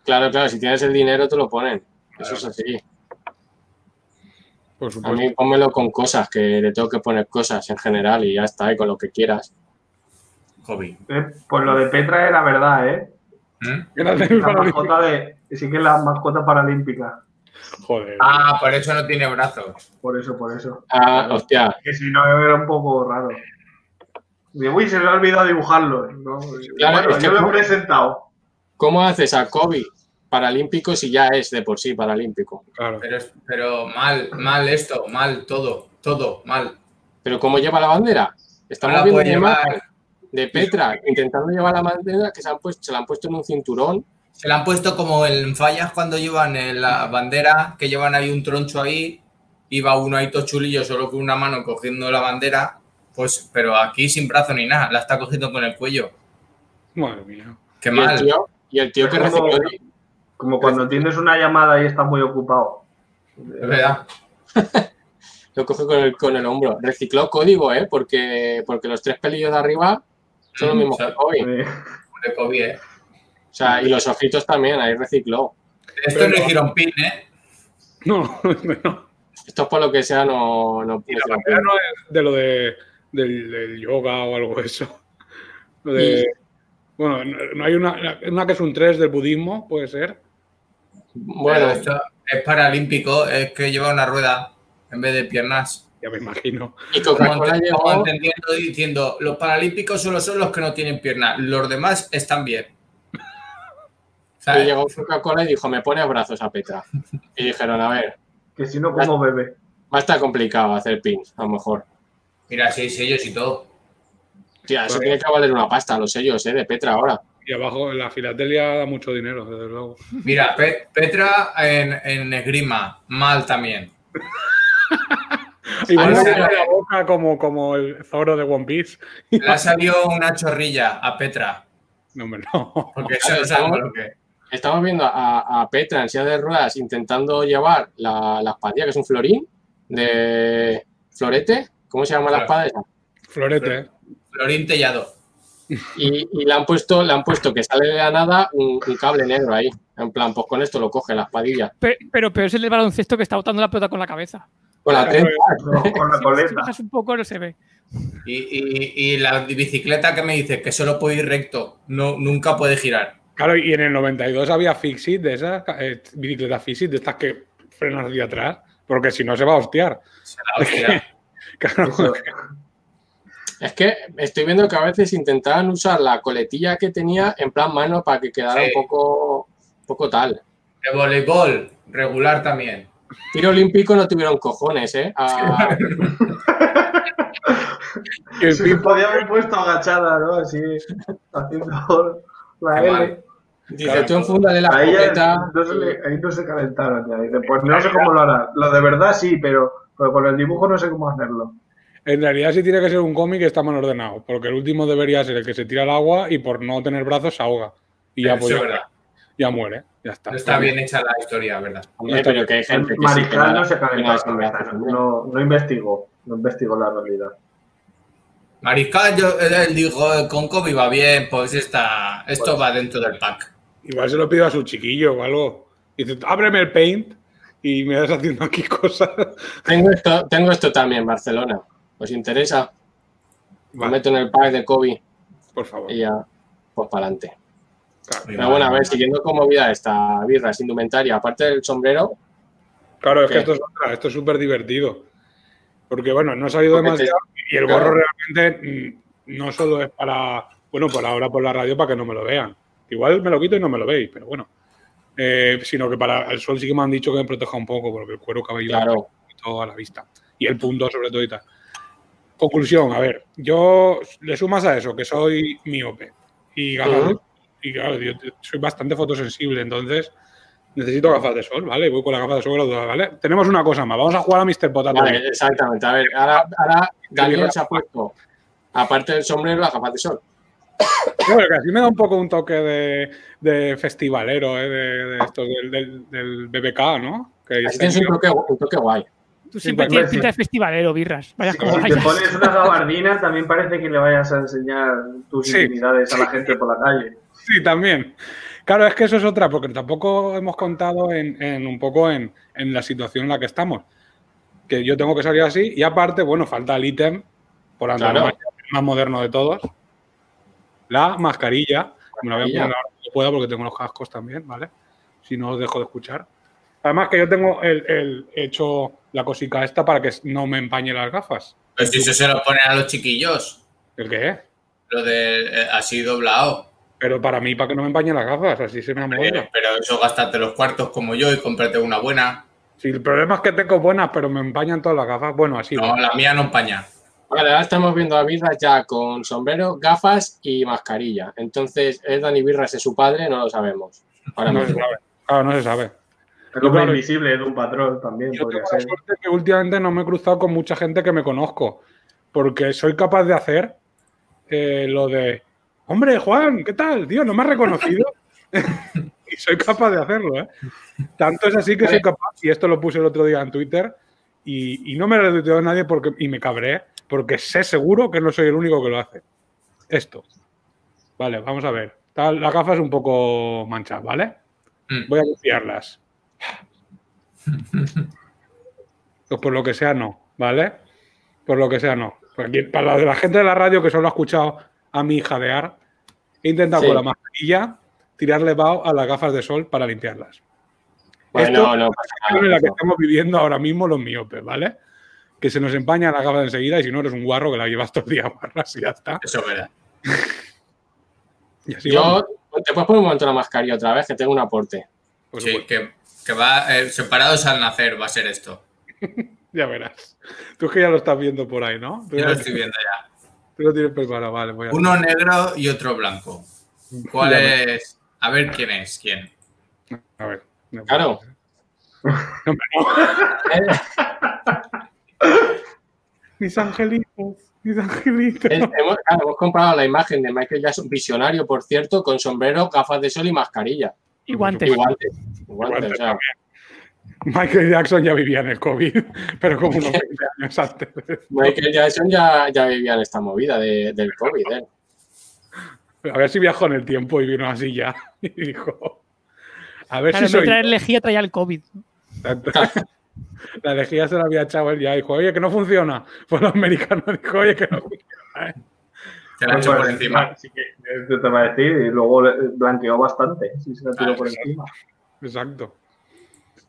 Claro, claro, si tienes el dinero te lo ponen. Eso es así. Por A supuesto. mí pónmelo con cosas, que le tengo que poner cosas en general y ya está, y con lo que quieras. Hobby. Eh, Pues lo de Petra era verdad, ¿eh? Del La mascota de. Sí que es la mascota paralímpica. Joder. Ah, por eso no tiene brazos. Por eso, por eso. Ah, hostia, Que si no era un poco raro. Digo, uy, se me ha olvidado dibujarlo. ¿no? Claro, bueno, es que yo lo he presentado. ¿cómo haces a Kobe paralímpico si ya es de por sí paralímpico? Claro. Pero, mal, mal esto, mal todo, todo, mal. Pero ¿cómo lleva la bandera? Estamos viendo llevar. de Petra intentando llevar la bandera que se, han puesto, se la han puesto en un cinturón. Se la han puesto como en fallas cuando llevan en la bandera, que llevan ahí un troncho ahí, iba uno ahí todo chulillo solo con una mano cogiendo la bandera, pues, pero aquí sin brazo ni nada, la está cogiendo con el cuello. Madre mía. Qué Y el mal. tío, y el tío que recibió Como cuando tienes una llamada y estás muy ocupado. Es verdad. lo coge con el, con el hombro. Recicló código, ¿eh? Porque, porque los tres pelillos de arriba son los Mm, mismos o sea, que Kobe. De COVID, ¿eh? O sea, y los ojitos también, ahí recicló. Esto no hicieron pin, ¿eh? No, no. Esto por lo que sea no, no Y la no es de lo de, del, del yoga o algo de eso. Lo de, bueno, no, no hay una, una que es un 3 del budismo, puede ser. Bueno, esto es paralímpico, es que lleva una rueda en vez de piernas. Ya me imagino. y Como, Coca-Cola llegó, entendiendo y diciendo, los paralímpicos solo son los que no tienen piernas, los demás están bien. llegó Coca-Cola y dijo, me pone brazos a Petra. Y dijeron, a ver, que si no, como bebé. va a estar complicado hacer pins, a lo mejor. Mira, seis sellos y todo. Tía, eso Vale. tiene que valer una pasta, los sellos, ¿eh? De Petra ahora. Y abajo la filatelia da mucho dinero, desde luego. Mira, Pe- Petra en, en esgrima, mal también. Y bueno, no, con pero- la boca como, como el Zoro de One Piece. Le ha salido una chorrilla a Petra, No, hombre, no. porque eso es algo lo que... Estamos viendo a, a Petra en silla de ruedas intentando llevar la, la espadilla, que es un florín, de florete. ¿Cómo se llama la espada esa? Florete. Florín Tellado. Y, y le han puesto, le han puesto que sale de la nada un, un cable negro ahí. En plan, pues con esto lo coge la espadilla. Pe- Pero peor es el del baloncesto que está botando la pelota con la cabeza. Con la trenza. Con la Si- Si, coleta. bajas un poco no se ve. Y, y- y la bicicleta que me dice que solo puede ir recto, no, nunca puede girar. Claro, y en el 92 había Fixit de esas, eh, bicicletas Fixit, de estas que frenas hacia atrás, porque si no se va a hostiar. Se la hostia. Claro, Eso. Es que estoy viendo que a veces intentaban usar la coletilla que tenía en plan mano para que quedara Sí. un poco, un poco tal. De voleibol, regular también. Tiro olímpico no tuvieron cojones, ¿eh? A- y el Sí, pin- podía haber puesto agachada, ¿no? Así, haciendo la L. dice, tú enfúndale la Ahí, no se le- ahí no se calentaron. Ya. Dice, pues no sé cómo lo hará. Lo de verdad sí, pero, pero con el dibujo no sé cómo hacerlo. En realidad sí tiene que ser un cómic que está mal ordenado, porque el último debería ser el que se tira al agua y por no tener brazos se ahoga. Y ya, Eso pues, es ya, verdad. ya muere, ya está. No está bien hecha la historia, ¿verdad? Hombre, pero que hay gente que sí que Mariscal no se que calentó no no, no, no investigó, no investigó la realidad. Mariscal, yo, él dijo, "Eh, con COVID va bien, pues está, esto va dentro del pack. Igual se lo pido a su chiquillo o algo. Dice, ábreme el paint y me vas haciendo aquí cosas. Tengo esto, tengo esto también, Barcelona. ¿Os interesa? Lo meto en el pack de COVID por favor. y ya, pues para adelante. Claro. Pero bueno, a ver, siguiendo con movida esta birra, es indumentaria, aparte del sombrero, Claro, es que esto es otra, esto es súper divertido. Porque bueno, no ha salido Porque te- demasiado y el claro. gorro realmente mm, no solo es para, bueno, por ahora por la radio para que no me lo vean. Igual me lo quito y no me lo veis, pero bueno. Eh, sino que para el sol sí que me han dicho que me proteja un poco, porque el cuero cabelludo claro. todo a la vista. Y el punto sobre todo y tal. Conclusión, a ver, yo le sumas a eso, que soy miope. Y gafas claro, yo soy bastante fotosensible, entonces necesito gafas de sol, ¿vale? Voy con las gafas de sol ¿vale? Tenemos una cosa más, vamos a jugar a Mr. Potato. Vale, exactamente. A ver, ahora, ahora Birra. se ha puesto, aparte del sombrero, las gafas de sol. Bueno, que así me da un poco un toque de, de festivalero, ¿eh? de, de esto, del, del- del BBK, ¿no? Que Así tienes un toque, un toque guay. Tú siempre pues, tienes pinta de festivalero, birras. Vaya como Si te pones una gabardina, también parece que le vayas a enseñar tus Sí. intimidades a la gente por la calle. Sí, también. Claro, es que eso es otra, porque tampoco hemos contado en, en un poco en, en la situación en la que estamos. Que yo tengo que salir así y aparte, bueno, falta el ítem, por antonomasia, el más moderno de todos. La mascarilla. Me la voy a poner ahora que pueda porque tengo los cascos también, ¿vale? Si no os dejo de escuchar. Además que yo tengo el, el- hecho la cosica esta para que no me empañe las gafas. Pues si eso se lo ponen a los chiquillos, ¿El qué? lo de eh, así doblado. Pero para mí, para que no me empañen las gafas, así se me amolda. Eh, pero eso gástate los cuartos como yo y cómprate una buena. Sí, el problema es que tengo buenas, pero me empañan todas las gafas. Bueno, así. No, la mía no empaña. Vale, ahora estamos viendo a Birras ya con sombrero, gafas y mascarilla. Entonces, ¿es Dani Birras es su padre? No lo sabemos. Ahora no se sabe. Claro, no se sabe. El hombre Claro. invisible de un patrón también Yo tengo la ser. suerte que últimamente no me he cruzado con mucha gente que me conozco, porque soy capaz de hacer eh, lo de, hombre, Juan, ¿qué tal? Tío, ¿no me has reconocido? y soy capaz de hacerlo, ¿eh? Tanto es así que soy capaz, y esto lo puse el otro día en Twitter, y, y no me lo retuiteó a nadie porque, y me cabré, porque sé seguro que no soy el único que lo hace. Esto. Vale, vamos a ver. Está- Las gafas un poco manchadas, ¿vale? Mm. Voy a limpiarlas. Pues por lo que sea, no, ¿vale? Por lo que sea, no. Porque para la de la gente de la radio que solo ha escuchado a mi jadear, he intentado Sí. con la mascarilla tirarle vaho a las gafas de sol para limpiarlas. Bueno, Esto no es la situación en la nada. que estamos viviendo ahora mismo los miopes, ¿vale? Que se nos empañan las gafas enseguida y si no eres un guarro que la llevas todo el día barras y ya está. Eso es verdad. Y así vamos. Yo, ¿te puedes poner un momento la mascarilla otra vez? Que tengo un aporte. Por Sí, que, que va eh, separados al nacer, va a ser esto. Ya verás. Tú es que ya lo estás viendo por ahí, ¿no? Tú Yo ya- lo estoy viendo ya. tú lo tienes preparado, vale. Voy a... Uno negro y otro blanco. ¿Cuál es? A ver quién es quién. A ver. no Claro. no. Mis angelitos, mis angelitos. Es- hemos, claro, hemos comprado la imagen de Michael Jackson, visionario, por cierto, con sombrero, gafas de sol y mascarilla. Y guantes. Y guantes. Y guantes, Guantes o sea, también. Michael Jackson ya vivía en el COVID, pero como unos 20 años antes. Michael Jackson ya, ya vivía en esta movida de- del COVID. ¿eh? A ver si viajó en el tiempo y vino así ya y dijo: A ver Claro, si soy. traer lejía traía el COVID. La lejía se la había echado él ya. Dijo: Oye, que no funciona. Pues los americanos dijo: Oye, que no funciona. ¿eh? Se la ha hecho por encima. Sí que esto te va a decir, y luego blanqueó bastante. Sí, se la tiró Ah, por exacto. encima. Exacto.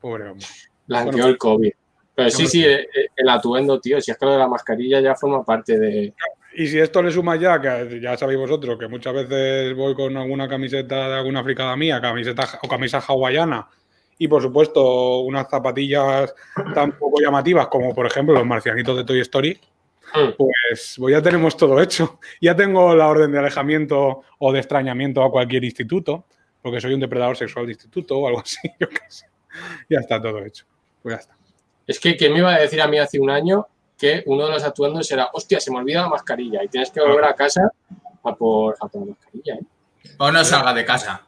Pobre hombre. Blanqueó Bueno, el COVID. Pero sí, sí, eh, eh, el atuendo, tío. Si es que lo de la mascarilla ya forma parte de. Y si esto le suma ya, que ya sabéis vosotros, que muchas veces voy con alguna camiseta de alguna fricada mía, camiseta o camisa hawaiana, y por supuesto unas zapatillas tan poco llamativas como por ejemplo los marcianitos de Toy Story. Pues, pues ya tenemos todo hecho. Ya tengo la orden de alejamiento o de extrañamiento a cualquier instituto, porque soy un depredador sexual de instituto o algo así, yo qué sé. Ya está todo hecho. Pues ya está. Es que, ¿quién me iba a decir a mí hace un año que uno de los atuendos era, hostia, se me olvida la mascarilla y tienes que volver a casa a por, a por la mascarilla. ¿eh? O no salga de casa.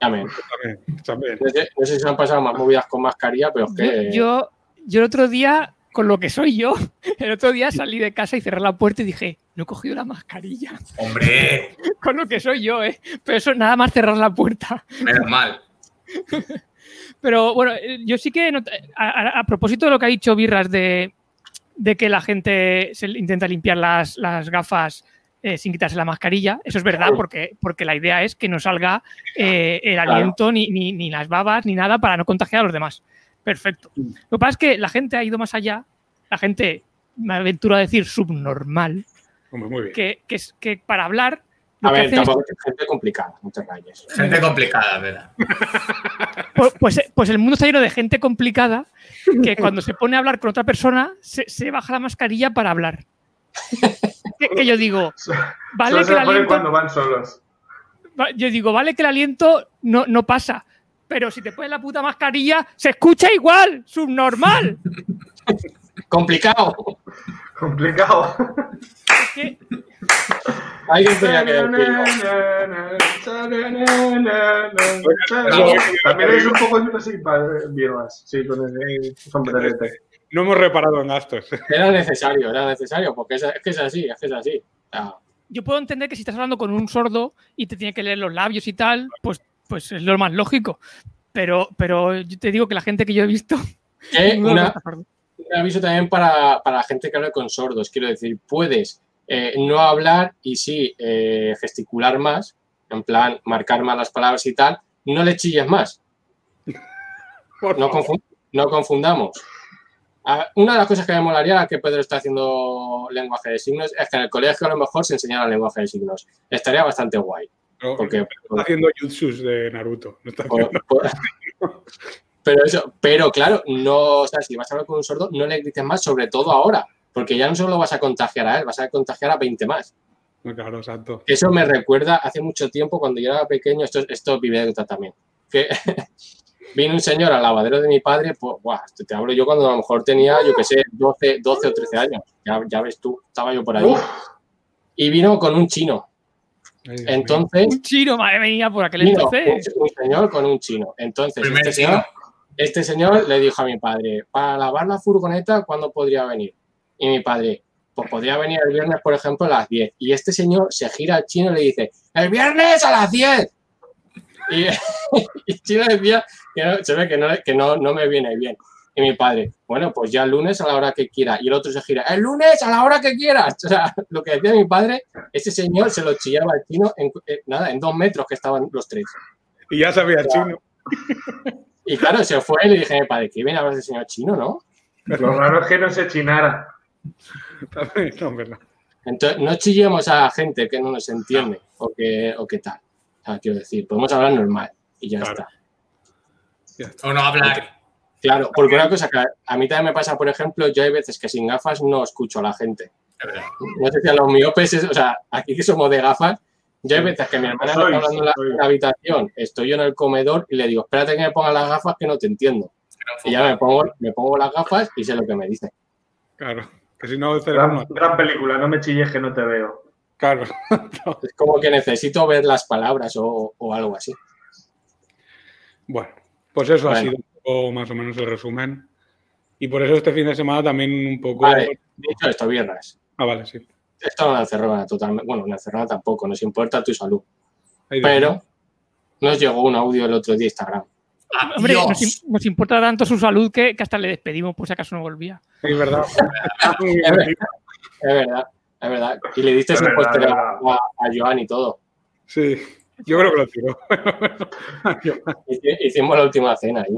Amén. También, también. No sé, no sé si se han pasado más movidas con mascarilla, pero es que... Yo, yo el otro día, con lo que soy yo, el otro día salí de casa y cerré la puerta y dije, no he cogido la mascarilla. Hombre, Con lo que soy yo, ¿eh? Pero eso nada más cerrar la puerta. menos mal. Pero bueno, eh, yo sí que, a, propósito de lo que ha dicho Birras de, de que la gente se intenta limpiar las, las gafas eh, sin quitarse la mascarilla, eso es verdad, porque, porque la idea es que no salga eh, el aliento, ni, ni- ni las babas, ni nada para no contagiar a los demás. Perfecto. Lo que pasa es que la gente ha ido más allá, la gente, me aventuro a decir subnormal, Hombre, muy bien. que, que, es, que para hablar... A que ver, tampoco es gente complicada, no te rayes. Gente complicada, ¿verdad? Pues, pues, pues el mundo está lleno de gente complicada que cuando se pone a hablar con otra persona se, se baja la mascarilla para hablar. que, que yo digo, vale Solo que se el la ponen aliento, cuando van solos. yo digo, vale que el aliento no, no pasa, pero si te pones la puta mascarilla se escucha igual, subnormal. ¡Complicado! Complicado. Es que Alguien tenía que decirlo. También es un poco así para birras, sí, con el sombrerete. No hemos reparado en gastos. Era necesario, era necesario, porque es, es que es así, es que es así. Sea, yo puedo entender que si estás hablando con un sordo y te tiene que leer los labios y tal, pues, pues es lo más lógico. Pero, pero yo te digo que la gente que yo he visto... una, sordo. un aviso también para, para la gente que habla con sordos. Quiero decir, puedes eh, no hablar y sí eh, gesticular más, en plan marcar más las palabras y tal. No le chilles más, no confundamos. Ah, Una de las cosas que me molaría que Pedro está haciendo lenguaje de signos es que en el colegio a lo mejor se enseñara lenguaje de signos. Estaría bastante guay. No, Porque, está haciendo jutsus de Naruto. No está Por- haciendo- por- pero eso, pero claro, no, o sea, si vas a hablar con un sordo, no le grites más, sobre todo ahora, porque ya no solo vas a contagiar a él, vas a contagiar a 20 más. Claro, exacto. Eso me recuerda hace mucho tiempo, cuando yo era pequeño, esto, esto vive de también, que vino un señor al lavadero de mi padre, pues, buah, te, te hablo yo cuando a lo mejor tenía, yo qué sé, 12, 12 o 13 años, ya, ya ves tú, estaba yo por ahí, Uf, y vino con un chino. Entonces, Un chino, madre mía, por aquel entonces. un, un señor con un chino. Entonces, este señor, este señor le dijo a mi padre, para lavar la furgoneta, ¿cuándo podría venir? Y mi padre, pues podría venir el viernes, por ejemplo, a las 10. Y este señor se gira al chino y le dice, ¡el viernes a las 10! Y, y el chino decía que no- se ve que, no, que no, no me viene bien. Y mi padre, bueno, pues ya el lunes a la hora que quiera. Y el otro se gira, el lunes a la hora que quieras. O sea, lo que decía mi padre, ese señor se lo chillaba al chino en, en- nada, en dos metros que estaban los tres. Y ya sabía chino. Y claro, se fue y le dije a mi padre, que viene a hablar del señor chino, ¿no? lo raro es que no se chinara. No, verdad. Entonces, no chillemos a la gente que no nos entiende o que, o que tal. O sea, quiero decir, podemos hablar normal y ya Claro. está. O no hablar. Claro, porque una cosa que a mí también me pasa, por ejemplo, yo hay veces que sin gafas no escucho a la gente. No sé si a los miopes, es- o sea, aquí que somos de gafas, yo hay veces que mi hermana me está hablando en la, habitación, estoy yo en el comedor y le digo, espérate que me ponga las gafas que no te entiendo. Y ya me pongo, me pongo las gafas y sé lo que me dice. Claro. Que si no, Gran, gran película, no me chilles que no te veo. Claro. Es como que necesito ver las palabras o, o algo así. Bueno, pues eso ha sido un poco más o menos el resumen. Y por eso este fin de semana también un poco. Vale, dicho esto, birras. Ah, vale, sí. Esto una encerrona totalmente. Bueno, una encerrona tampoco, nos importa tu salud. De- Pero nos llegó un audio el otro día a Instagram. Hombre, nos, Adiós. im- nos importa tanto su salud que, que hasta le despedimos por si acaso no volvía. Sí, es verdad. Es verdad, es verdad. Es verdad. Y le diste un es a, a- a Joan y todo. Sí, yo creo que lo tiró. Hici- Hicimos la última cena ahí.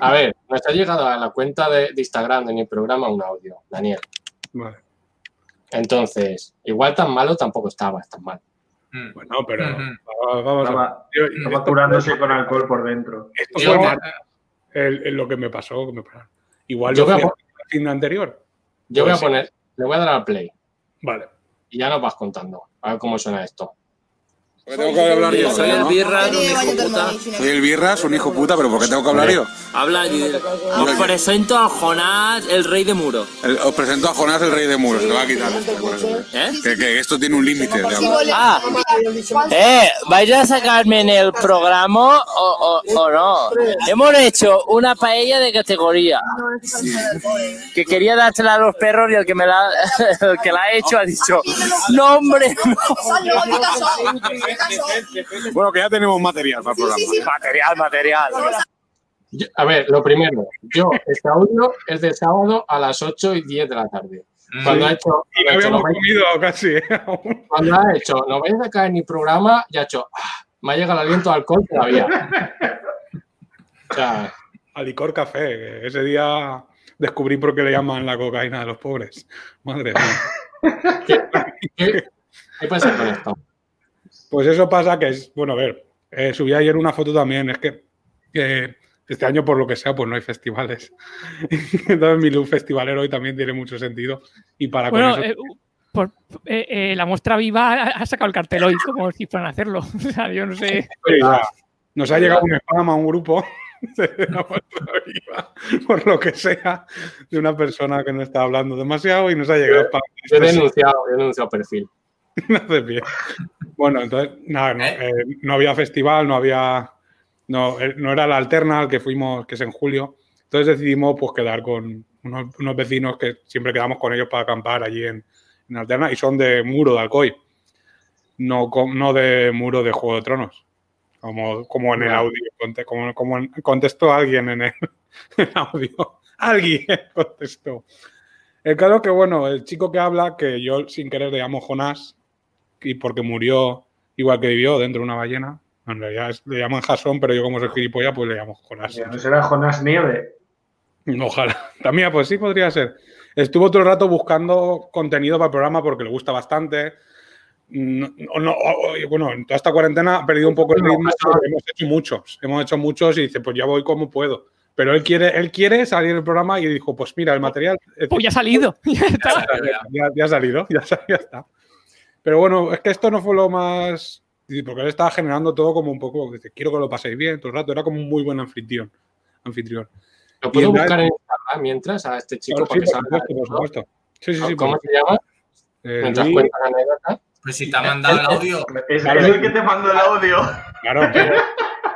A ver, nos ha llegado a la cuenta de, de Instagram de mi programa un audio, Daniel. Vale. Entonces, igual tan malo tampoco estaba, tan mal. Mm. Bueno, pero va- vamos a Estaba, Yo- estaba curándose con alcohol por dentro. Esto Yo- fue mal, el- el- lo que me pasó. que me pasó. Igual Yo voy a fui po- al fin anterior. Yo voy a Pues sí. poner, le voy a dar al play Vale. y ya nos vas contando. A ver cómo suena esto. Porque tengo que hablar yo. Soy el birra un hijo puta. Soy el birras, un hijo puta, pero ¿por qué tengo que hablar yo? Habla y os presento a Jonás, el rey de muro. El- os presento a Jonás, el rey de muros. Se va a quitar. ¿Eh? Que, que esto tiene un límite. digamos. Ah, eh, ¿vais a sacarme en el programa o, o- o no? Hemos hecho una paella de categoría. Que quería dársela a los perros y el que me la, el que la ha hecho ha dicho, no hombre, no. Bueno, que ya tenemos material para el programa. Material, material. Yo- a ver, lo primero, yo, este audio es de sábado a las 8 y 10 de la tarde. Cuando ha hecho, Y no cuando ha hecho, no comido casi. ¿eh? cuando ha hecho, no vais a caer ni programa, ya ha hecho, ah, me ha llegado el aliento de alcohol todavía. O sea, A licor café. Ese día descubrí por qué le llaman la cocaína de los pobres. Madre mía. ¿qué, qué pasa con esto? Pues eso pasa que es, bueno, a ver, eh, subí ayer una foto también, es que eh, este año por lo que sea, pues no hay festivales. Entonces mi look festivalero hoy también tiene mucho sentido. Y para con Bueno, eso- eh, por- eh, eh, la muestra viva ha, sacado el cartel hoy, como si fueran a hacerlo. O sea, yo no sé. Nos ha llegado un spam a un grupo de la Muestra Viva, por lo que sea, de una persona que no está hablando demasiado y nos ha llegado spam. Yo he denunciado, he denunciado perfil. No hace bien. Bueno, entonces, nada, no, eh, no había festival, no había. No, eh, no era la alterna al que fuimos, que es en julio. Entonces decidimos pues quedar con unos, unos vecinos que siempre quedamos con ellos para acampar allí en, en alterna y son de muro de Alcoy. No, con- no de muro de Juego de Tronos. Como, como en el audio, como, como en- contestó alguien en el, en el audio. Alguien contestó. El caso que, bueno, el chico que habla, que yo sin querer le llamo Jonás, y porque murió igual que vivió dentro de una ballena. En realidad es- le llaman Jason, pero yo como soy gilipollas, pues le llamo Jonás. ¿No será Jonás Nieve? Ojalá. También, pues sí, podría ser. Estuvo todo el rato buscando contenido para el programa porque le gusta bastante. No, no- bueno, en toda esta cuarentena ha perdido un poco el ritmo, porque hemos hecho muchos. Hemos hecho muchos y dice, pues ya voy como puedo. Pero él quiere, él quiere salir del programa y dijo, pues mira, el material. Pues ya ha salido. Ya está. ya, ya ha salido, ya, sa- ya está. Pero bueno, es que esto no fue lo más. Porque él estaba generando todo como un poco. Dice, quiero que lo paséis bien todo el rato. Era como un muy buen anfitrión. anfitrión. ¿Lo puedo buscar en Instagram mientras a este chico Sí, para que por supuesto, por supuesto. Sí, sí, sí. ¿Cómo se llama? Eh, Mientras Luis- cuentas la anécdota. Pues si te ha mandado el audio. Es, el que te mandó el audio. Claro, pero,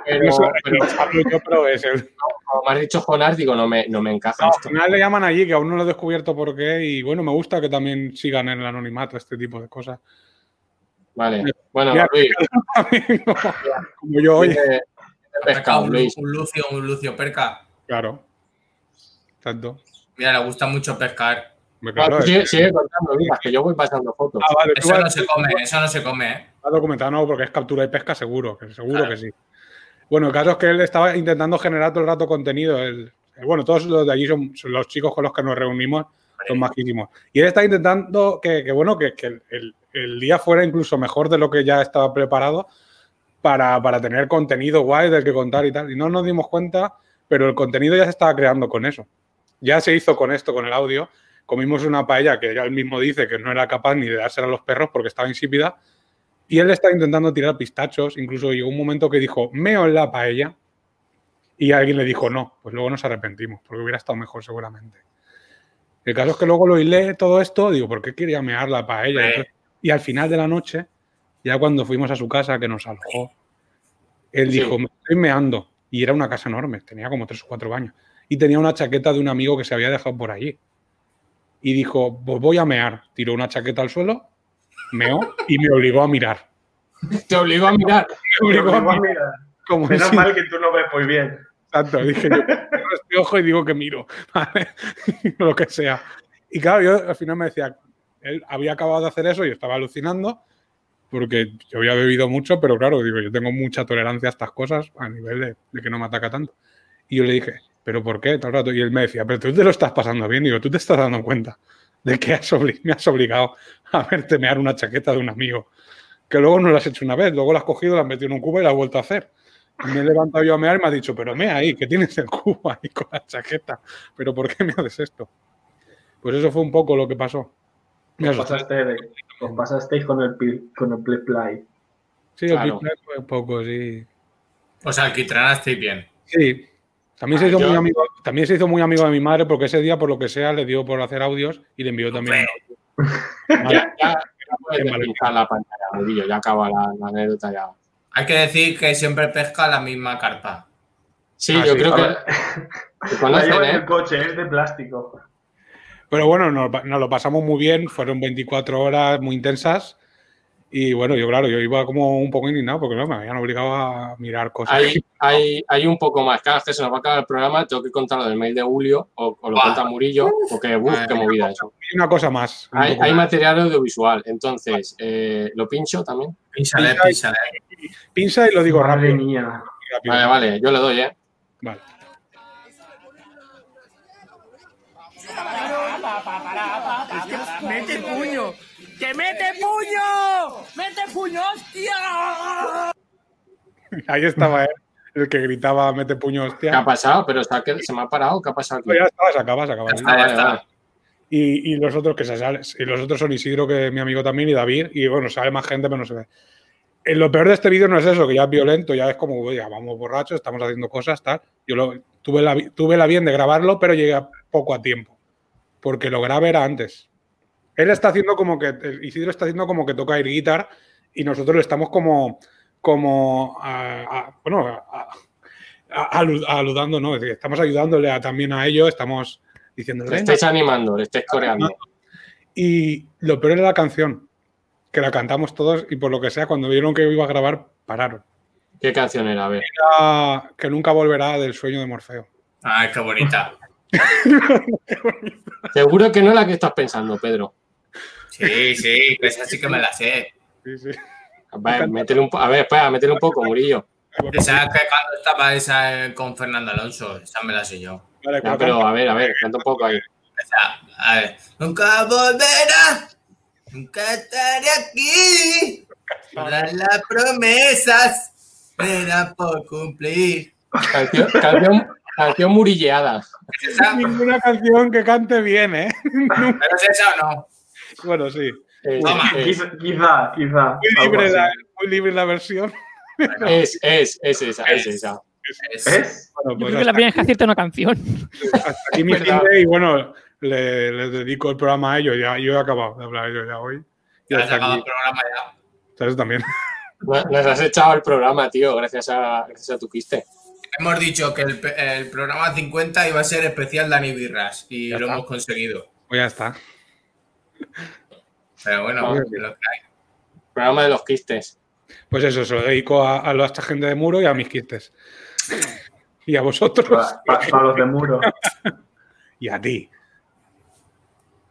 Pero, yo, pero es el. como me has dicho Jonás, digo, no me, no me encaja No, al esto. final le llaman allí, que aún no lo he descubierto por qué. Y bueno, me gusta que también sigan en el anonimato este tipo de cosas. Vale. Bueno, Mira, Luis, como, como yo hoy. pescado, un, Luis. un Lucio, un Lucio Perca. Claro. Exacto. Mira, le gusta mucho pescar. Me claro, sigue, sigue contando, Lucas, que yo voy pasando fotos. Ah, vale, tú Eso vas- no se come, eso no se come, ¿eh? Está documentado, no, porque es captura y pesca seguro, que seguro Claro. que sí. Bueno, el caso es que él estaba intentando generar todo el rato contenido. El- el- bueno, todos los de allí son, son los chicos con los que nos reunimos, son majísimos. Y él está intentando que, que, bueno, que, que el, el- el día fuera incluso mejor de lo que ya estaba preparado para, para tener contenido guay del que contar y tal. Y no nos dimos cuenta, pero el contenido ya se estaba creando con eso. Ya se hizo con esto, con el audio. Comimos una paella que él mismo dice que no era capaz ni de dársela a los perros porque estaba insípida. Y él está intentando tirar pistachos. Incluso llegó un momento que dijo, meo en la paella. Y alguien le dijo, no. Pues luego nos arrepentimos, porque hubiera estado mejor seguramente. El caso es que luego lo hilé todo esto. Digo, ¿por qué quería mear la paella? Entonces- y al final de la noche, ya cuando fuimos a su casa, que nos alojó, él Sí. dijo, me estoy meando. Y era una casa enorme, tenía como tres o cuatro baños. Y tenía una chaqueta de un amigo que se había dejado por allí. Y dijo, pues voy a mear. Tiró una chaqueta al suelo, meó y me obligó a mirar. Te obligo a mirar. Me obligó a Igual, mirar. mira, Como Menos si- mal que tú no ves muy bien. Exacto, dije yo, este ojo y digo que miro, ¿vale? lo que sea. Y claro, yo al final me decía, él había acabado de hacer eso y estaba alucinando porque yo había bebido mucho, pero claro, digo, yo tengo mucha tolerancia a estas cosas a nivel de, de que no me ataca tanto. Y yo le dije, ¿pero por qué? Todo el rato. Y él me decía, pero tú te lo estás pasando bien. Digo, tú te estás dando cuenta de que has me has obligado a verte mear una chaqueta de un amigo. Que luego no lo has hecho una vez, luego la has cogido, la has metido en un cubo y la has vuelto a hacer. Y me he levantado yo a mear y me ha dicho, pero mea ahí, que tienes el cubo ahí con la chaqueta. ¿Pero por qué me haces esto? Pues eso fue un poco lo que pasó. Me Os asusté. pasaste de- os pasasteis con el, con el play play. Sí, Claro. el Beat fue poco, sí. Pues alquitranasteis bien. Sí. También se, Ah, hizo yo- muy amigo, también se hizo muy amigo de mi madre porque ese día, por lo que sea, le dio por hacer audios y le envió también. un audio. Ya, ya, ya la pantalla, ya acaba la, la anécdota ya. Hay que decir que siempre pesca la misma carpa. Sí, Ah, yo sí. creo que La en ¿eh? el coche, es de plástico. Pero bueno, nos, nos lo pasamos muy bien. Fueron 24 horas muy intensas. Y bueno, yo, claro, yo iba como un poco indignado porque no, me habían obligado a mirar cosas. Hay, hay, hay un poco más. Cada vez que se nos va a acabar el programa, tengo que contar lo del mail de Julio o, o lo cuenta Murillo, porque uf, qué movida eso. Y una cosa más. un Hay, poco hay más. material audiovisual, entonces, eh, ¿lo pincho también? Písale, Pincha- písale. Pinza y lo digo Madre rápido. mía. rápido. Vale, vale, yo le doy, ¿eh? Vale. ¡Mete puño! ¡Que mete puño! ¡Mete puño, hostia! Ahí estaba él, el que gritaba mete puño ¿Qué hostia. ha pasado? Pero se, ha qued- se me ha parado, ¿qué ha pasado aquí? Pues ya estaba, se acaba, se acaba. Ya está, ya está. Y, y los otros que se salen, y los otros son Isidro, que es mi amigo también, y David, y bueno, sale más gente, pero no se ve. Eh, Lo peor de este vídeo no es eso, que ya es violento, ya es como, oye, vamos borrachos, estamos haciendo cosas, tal. Yo lo, tuve, la, tuve la bien de grabarlo, pero llegué a poco a tiempo, porque lo grabé era antes. Él está haciendo como que, el Isidro está haciendo como que toca air guitar, y nosotros le estamos como, como, a- a- bueno, a- a- alu- aludando, ¿no? Es decir, estamos ayudándole a- también a ellos, estamos diciéndole, Le "Venga, estáis animando, le estáis coreando. y lo peor era la canción, que la cantamos todos y por lo que sea, cuando vieron que iba a grabar, pararon. ¿Qué canción era? A ver. Era que nunca volverá del sueño de Morfeo. Ay, qué bonita. Seguro que no es la que estás pensando, Pedro. Sí, sí, que esa sí que me la sé. Sí, sí. A ver, métele un, a ver, espera, métele un poco, Murillo. Esa que cuando estaba esa con Fernando Alonso, esa me la sé yo. Ya, pero a ver, a ver, canta un poco ahí. Esa, a ver. Nunca volverá, nunca estaré aquí. Todas las promesas eran por cumplir. Canción, canción, canción murilleada. ¿Es esa? ninguna canción que cante bien, ¿eh? ¿Pero es esa o no? Bueno, sí. Eh, Toma. es, Quizá, quizá. quizá, Muy libre, la, muy libre la versión. es, es, es esa, es esa. Es- ¿Es? Bueno, Yo pues creo que la hasta, primera vez que acierta una canción. hasta aquí mi Verdad. fin de- y bueno, le- les dedico el programa a ellos. Ya, yo he acabado de hablar de ellos ya hoy. Ya hasta se acaba el programa ya. ¿Sabes? También. Nos nos has echado el programa, tío, gracias a, gracias a tu quiste. Hemos dicho que el, pe- el programa 50 iba a ser especial Dani Birras y Ya lo está. hemos conseguido. Pues ya está. Pero bueno, Muy lo que hay. Programa de los quistes. Pues eso, se lo dedico a, a esta gente de muro y a mis quistes. Y a vosotros. Para los de muro. Y a ti.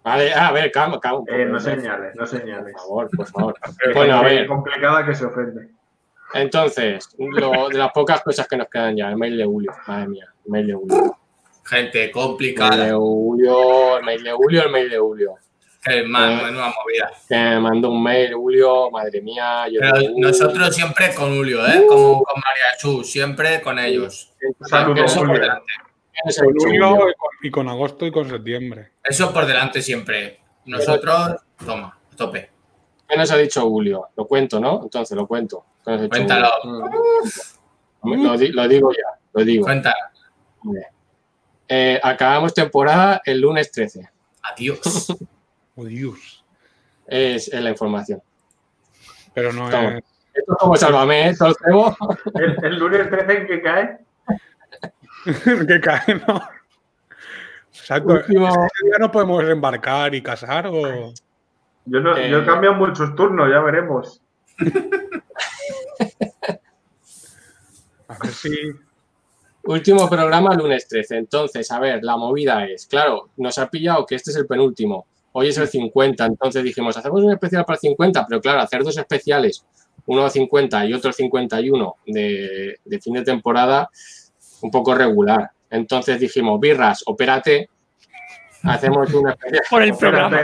Vale, a ver, calma, calma. Eh, no por señales, no señales. favor, por favor. Bueno, a ver. complicada que se ofende. Entonces, lo, de las pocas cosas que nos quedan ya, el mail de Julio. Madre mía, el mail de Julio. Gente El mail de complicada. Julio, el mail de Julio, el mail de Julio. Eh. menuda movida. Que me mandó un mail, Julio, madre mía. Yo Pero digo, uh, nosotros siempre con Julio, ¿eh? Como con María Jesús, siempre con ellos. Saludos, Eso por delante. y con, y con agosto y con septiembre. Eso por delante siempre. Nosotros, toma, a tope. ¿Qué nos ha dicho Julio? Lo cuento, ¿no? Entonces lo cuento. ¿Qué nos ha dicho Cuéntalo. Lo, di- lo digo ya, lo digo. Cuenta. Eh, acabamos temporada el lunes 13. Adiós. Oh, Dios. Es, es la información. Pero no Toma. es. Esto es como Sálvame, ¿eh? El. ¿El, lunes 13 en que cae? que cae, ¿no? Exacto. Último- ¿Ese día no podemos embarcar y casar o.? Yo, no, Eh. yo he cambiado muchos turnos, ya veremos. A ver si. Último programa lunes 13. Entonces, a ver, la movida es, claro, nos ha pillado que este es el penúltimo. Hoy es el 50, entonces dijimos, hacemos un especial para el 50, pero claro, hacer dos especiales, uno de 50 y otro 51 de, de fin de temporada, un poco regular. Entonces dijimos, birras, opérate, hacemos un especial. Por el programa.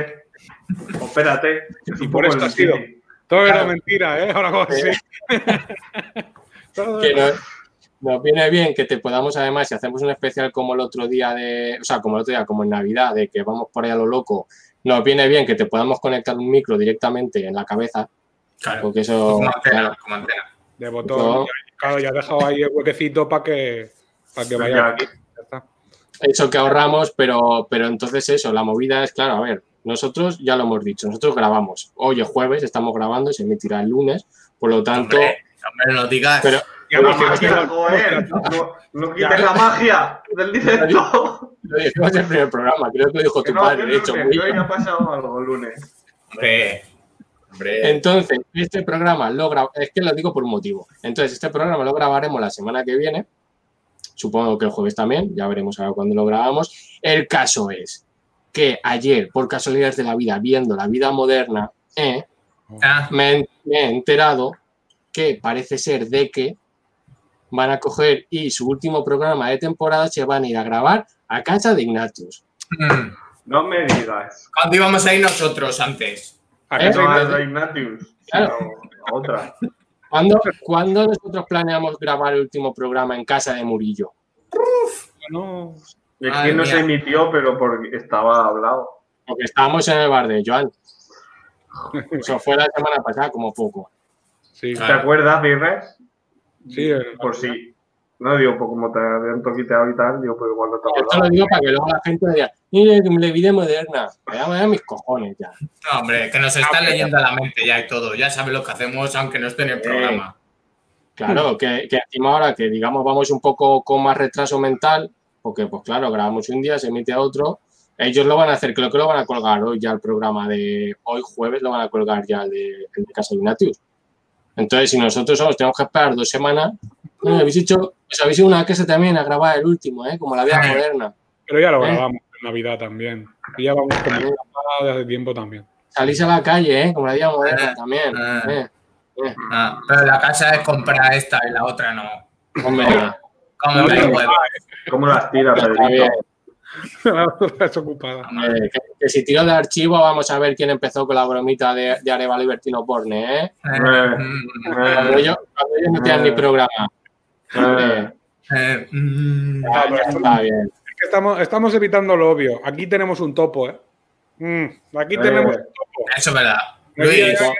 Espérate. Es Y por esto ha sido. Todo era Claro. mentira, ¿eh? Ahora como Sí. que era- nos, nos viene bien que te podamos, además, si hacemos un especial como el otro día de, o sea, como el otro día, como en Navidad, de que vamos por ahí a lo loco, nos viene bien que te podamos conectar un micro directamente en la cabeza Claro. Porque eso. Como antena, claro. como antena. De botón. No. Ya, Claro, ya he dejado ahí el huequecito para que, para que vaya aquí. Ya está. Eso que ahorramos, pero, pero entonces eso, la movida es, claro, a ver, nosotros ya lo hemos dicho, nosotros grabamos. Hoy es jueves, estamos grabando, se emitirá el lunes, por lo tanto. Hombre, hombre, no digas. Pero, Magia, joder. No, no quites la magia del directo. lo dijimos en el primer programa, creo que lo dijo Que tu no, padre, de hecho. hoy bien. ha pasado algo el lunes. Hombre, hombre. Entonces, este programa lo es que lo digo por un motivo. Entonces, este programa lo grabaremos la semana que viene. Supongo que el jueves también, ya veremos ahora cuándo lo grabamos. El caso es que ayer, por casualidades de la vida, viendo la vida moderna, eh, Ah, me he enterado que parece ser de que van a coger y su último programa de temporada se van a ir a grabar a casa de Ignatius. mm. No me digas. ¿Cuándo íbamos a ir nosotros antes? ¿A ¿Eh? casa No de- Ignatius. Claro. a otra. ¿Cuándo, cuándo nosotros planeamos grabar el último programa en casa de Murillo? No. Madre aquí no se emitió, pero porque estaba hablado. Porque estábamos en el bar de Joan. Eso fue la semana pasada, como poco. Sí, ¿Te Claro. acuerdas, Virres? Sí. Por si. No digo, pues como te habían toquiteado y tal, digo, pues igual no te Esto lo digo para que luego la gente me diga, mire, que me le vida moderna. Me voy a mis cojones ya. No, hombre, que nos están leyendo a la mente ya y todo. Ya sabe lo que hacemos, aunque no esté en el programa. Claro, que, que encima ahora que digamos vamos un poco con más retraso mental, porque pues claro, grabamos un día, se emite otro, ellos lo van a hacer, creo que lo van a colgar hoy ya el programa de hoy jueves, lo van a colgar ya el de, el de Casa Ignatius. Entonces, si nosotros somos, tenemos que esperar dos semanas, bueno, habéis hecho, os habéis ido una casa también a grabar el último, ¿eh? como la vida moderna. Pero ya lo ¿Eh? grabamos en Navidad también. Y ya vamos con de hace tiempo también. Salís a la calle, ¿eh? como la vida moderna también. Ah. ¿eh? Ah, pero la casa es comprar esta y la otra no. Hombre, huevo. ¿Cómo las tiras, Pedrito? La otra es ocupada. Eh, que, que si tiro de archivo, vamos a ver quién empezó con la bromita de, de Areva Libertino Porne, ¿eh? Eh, mm, Cuando Eh, ellos, cuando ellos no tenían ni programa. eh, eh, mm. Ya, ya está bien. Es que estamos, estamos evitando lo obvio. Aquí tenemos un topo, ¿eh? Mm, aquí tenemos Eh. un topo. Eso es verdad. Luis, está-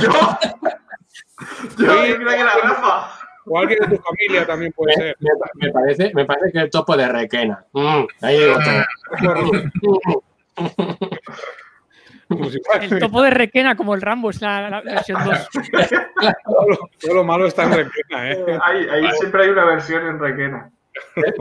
Yo, yo creía que era Rafa. O alguien de tu familia también puede Me, ser. me- me parece, me parece que el topo de Requena. Mm, ahí digo todo. Si fuera- El topo de Requena, como el Rambo, es la, la versión 2. todo, lo, todo lo malo está en Requena, ¿eh? Ahí, ahí siempre hay una versión en Requena.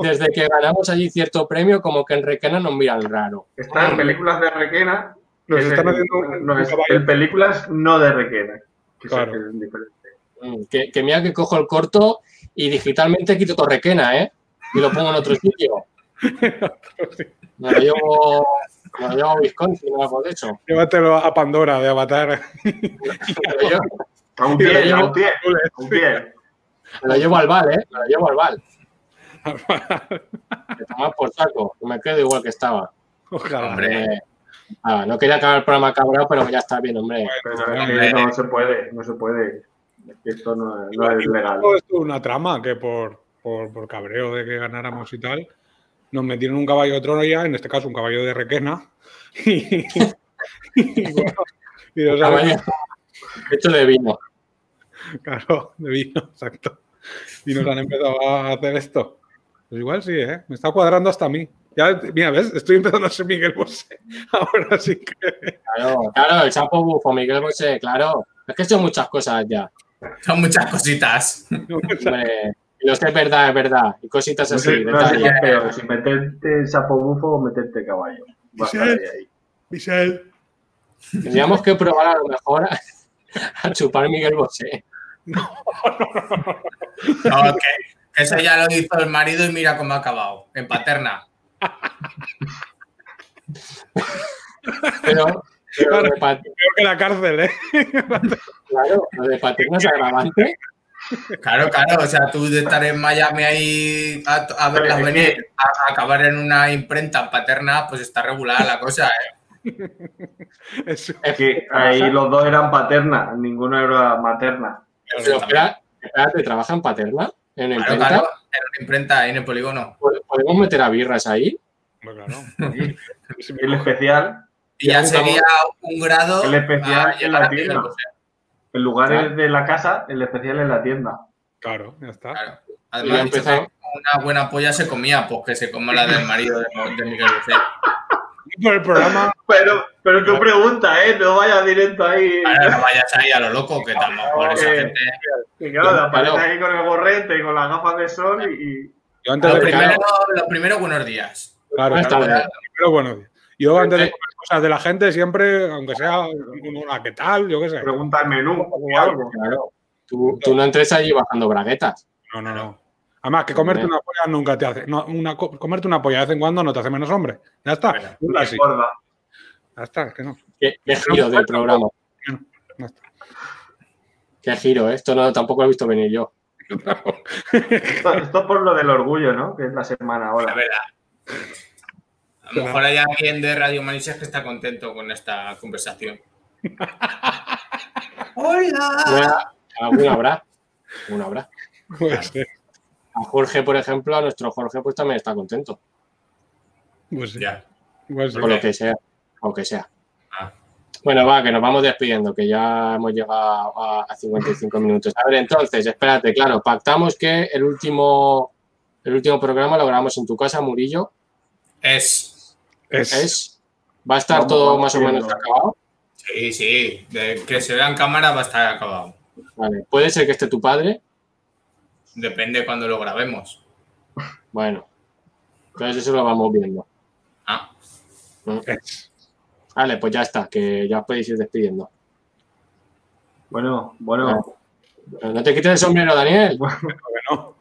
Desde que ganamos allí cierto premio, como que en Requena nos miran raro. Está en películas de Requena. Nos están el- haciendo no, es- en películas no de Requena. Que Claro. es diferente. Que, que mira que cojo el corto y digitalmente quito todo Requena, ¿eh? Y lo pongo en otro sitio. Me lo llevo, me lo llevo a Wisconsin o algo de eso. Llévatelo a Pandora de Avatar. Me lo llevo, A un lo pie, a un pie, a un pie. me lo llevo al Val, ¿eh? Me lo llevo al Val. Tomar por saco. Me quedo igual que estaba. Ojalá. Hombre. Eh, ah, no quería acabar el programa cabrón, pero ya está bien, hombre. Pero no se puede, no se puede. Es que Esto no, no es legal. Esto es una trama que por, por, por cabreo de que ganáramos y tal, nos metieron un caballo de Troya, en este caso un caballo de Requena. Y, y bueno, y nos han- Caballo. Hecho de vino. claro, de vino, exacto. Y nos han empezado a hacer esto. Pues igual sí, ¿eh? Me está cuadrando hasta a mí. Ya, mira, ¿ves? Estoy empezando a ser Miguel Bosé. Ahora sí que... Claro, claro, el sapo bufo, Miguel Bosé, claro. Es que son muchas cosas ya. Son muchas cositas. Hombre, lo que es verdad, es verdad. Y cositas No así, sé, no sé qué detalles. es peor, si meterte sapo bufo o meterte caballo. Va a estar ahí, ahí. Michelle. Tendríamos que probar a lo mejor a, a chupar Miguel Bosé. No, que, que eso ya lo hizo el marido y mira cómo ha acabado. En paterna. Pero, pero pat- Peor que la cárcel, ¿eh? claro, lo de paterna es agravante. Claro, claro. O sea, tú de estar en Miami ahí a, a verlas venir, a, a acabar en una imprenta en paterna, pues está regulada la cosa, ¿eh? Es- que ahí los dos eran paternas, ninguno era materna. Pero espera, espérate, ¿trabaja en paterna? ¿En Claro, imprenta? claro. En una imprenta ahí en el polígono. ¿Podemos meter a birras ahí? Bueno, claro. El especial, Y ya Ya sería un grado. El especial en la tienda. En lugar Claro. de la casa, el especial en la tienda. Claro, ya está. Claro. Además, dicho empezó. que una buena polla se comía, pues que se coma la del marido de, de Miguel Bosé. Y por el programa, Pero, pero tú pregunta, ¿eh? No vayas directo ahí. Ahora no vayas ahí a lo loco, que a lo mejor esa Eh, gente. Y claro, te apareces Claro. ahí con el gorrete y con las gafas de sol y. yo antes Lo de primero, lo primero, buenos días. claro, claro, tardes. primero, buenos días. Yo antes de comer cosas de la gente, siempre, aunque sea una qué tal, yo qué sé. pregunta el menú o algo. Claro. Tú, tú no entres allí bajando braguetas. No, no, no. Además, que comerte una polla nunca te hace. No, una, co- comerte una polla de vez en cuando no te hace menos hombre. Ya está. Bueno, así. Ya está, es que no. Qué, qué giro del programa. Está. Qué giro, ¿eh? esto no, tampoco lo he visto venir yo. Esto, esto por lo del orgullo, ¿no? Que es la semana La ahora. verdad. A lo mejor hay alguien de Radio Manises que está contento con esta conversación. ¡Hola! Una- ¿Alguna habrá? ¿Alguna habrá? A Jorge, por ejemplo, a nuestro Jorge, pues también está contento. Pues sí. Ya. Pues sí. Con lo que sea. O que sea. Ah. Bueno, va, que nos vamos despidiendo, que ya hemos llegado a, a 55 minutos. A ver, entonces, espérate, claro, pactamos que el último, el último programa lo grabamos en tu casa, Murillo. Es. Es, Es. Va a estar todo más o menos acabado. Sí, sí. De que se vea en cámara va a estar acabado. Vale. Puede ser que esté tu padre. Depende cuando lo grabemos. Bueno. Entonces eso lo vamos viendo. Ah, es. Vale, pues ya está, que ya os podéis ir despidiendo. Bueno, bueno. No te quites el sombrero, Daniel. Que no.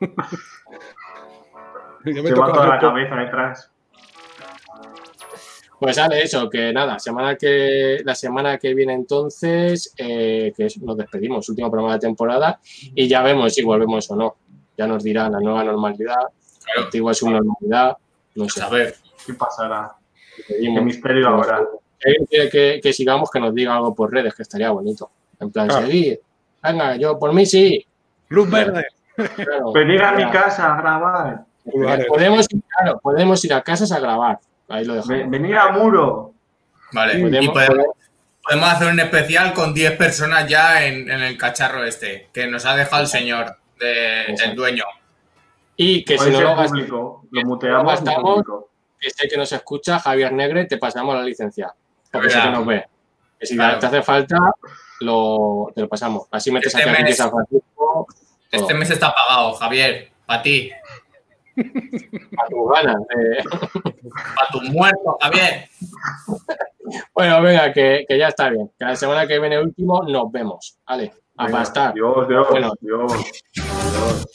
Yo me Se toco va toda la cabeza detrás. Pues sale eso, que nada, semana que, la semana que viene entonces, eh, que es- nos despedimos, último programa de temporada, y ya vemos si volvemos o no. Ya nos dirá la nueva normalidad, claro. antigua subnormalidad, no sé. A ver. ¿Qué pasará? Qué misterio quiere que, que sigamos, que nos diga algo por redes, que estaría bonito. En plan, Claro. seguir. Venga, yo por mí sí. Luz verde. Claro. Venir a mi casa a grabar. Podemos, claro, podemos ir a casas a grabar. Ahí lo dejamos. venir a muro. Vale. Podemos- y podemos, podemos hacer un especial con 10 personas ya en, en el cacharro este, que nos ha dejado el señor, de- el dueño. Y que si no lo público. Lo muteamos gastamos. público. que sé que nos escucha, Javier Negre, te pasamos la licencia. Porque sé que nos ve. Que si Claro. te hace falta, lo, te lo pasamos. Así metes Este aquí a mes- San Francisco Este mes está pagado, Javier. Para ti. A tus ganas. eh. Para tus muertos, Javier. Bueno, venga, que, que ya está bien. Que la semana que viene último nos vemos. Vale, a pastar. Dios, Dios, Bueno. Dios. Dios.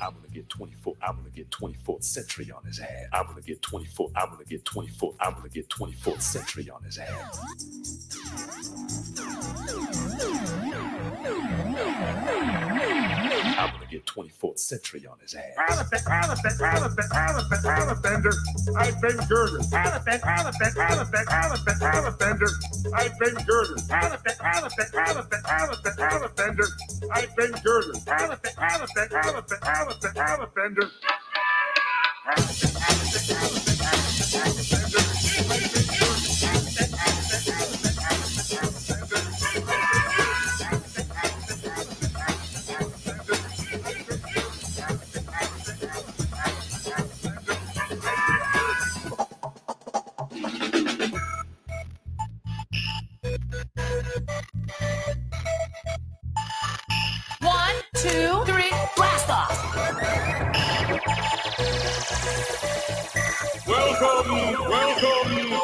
I'm gonna get 24. I'm gonna get 24th century on his ass. I'm gonna get 24. I'm gonna get 24. I'm gonna get 24th century on his ass. gold century on his ass. I've been girded. Alabender, I've been girded. Alabender, I've been girded. Alabender, Alabender, Alabender, Alabender.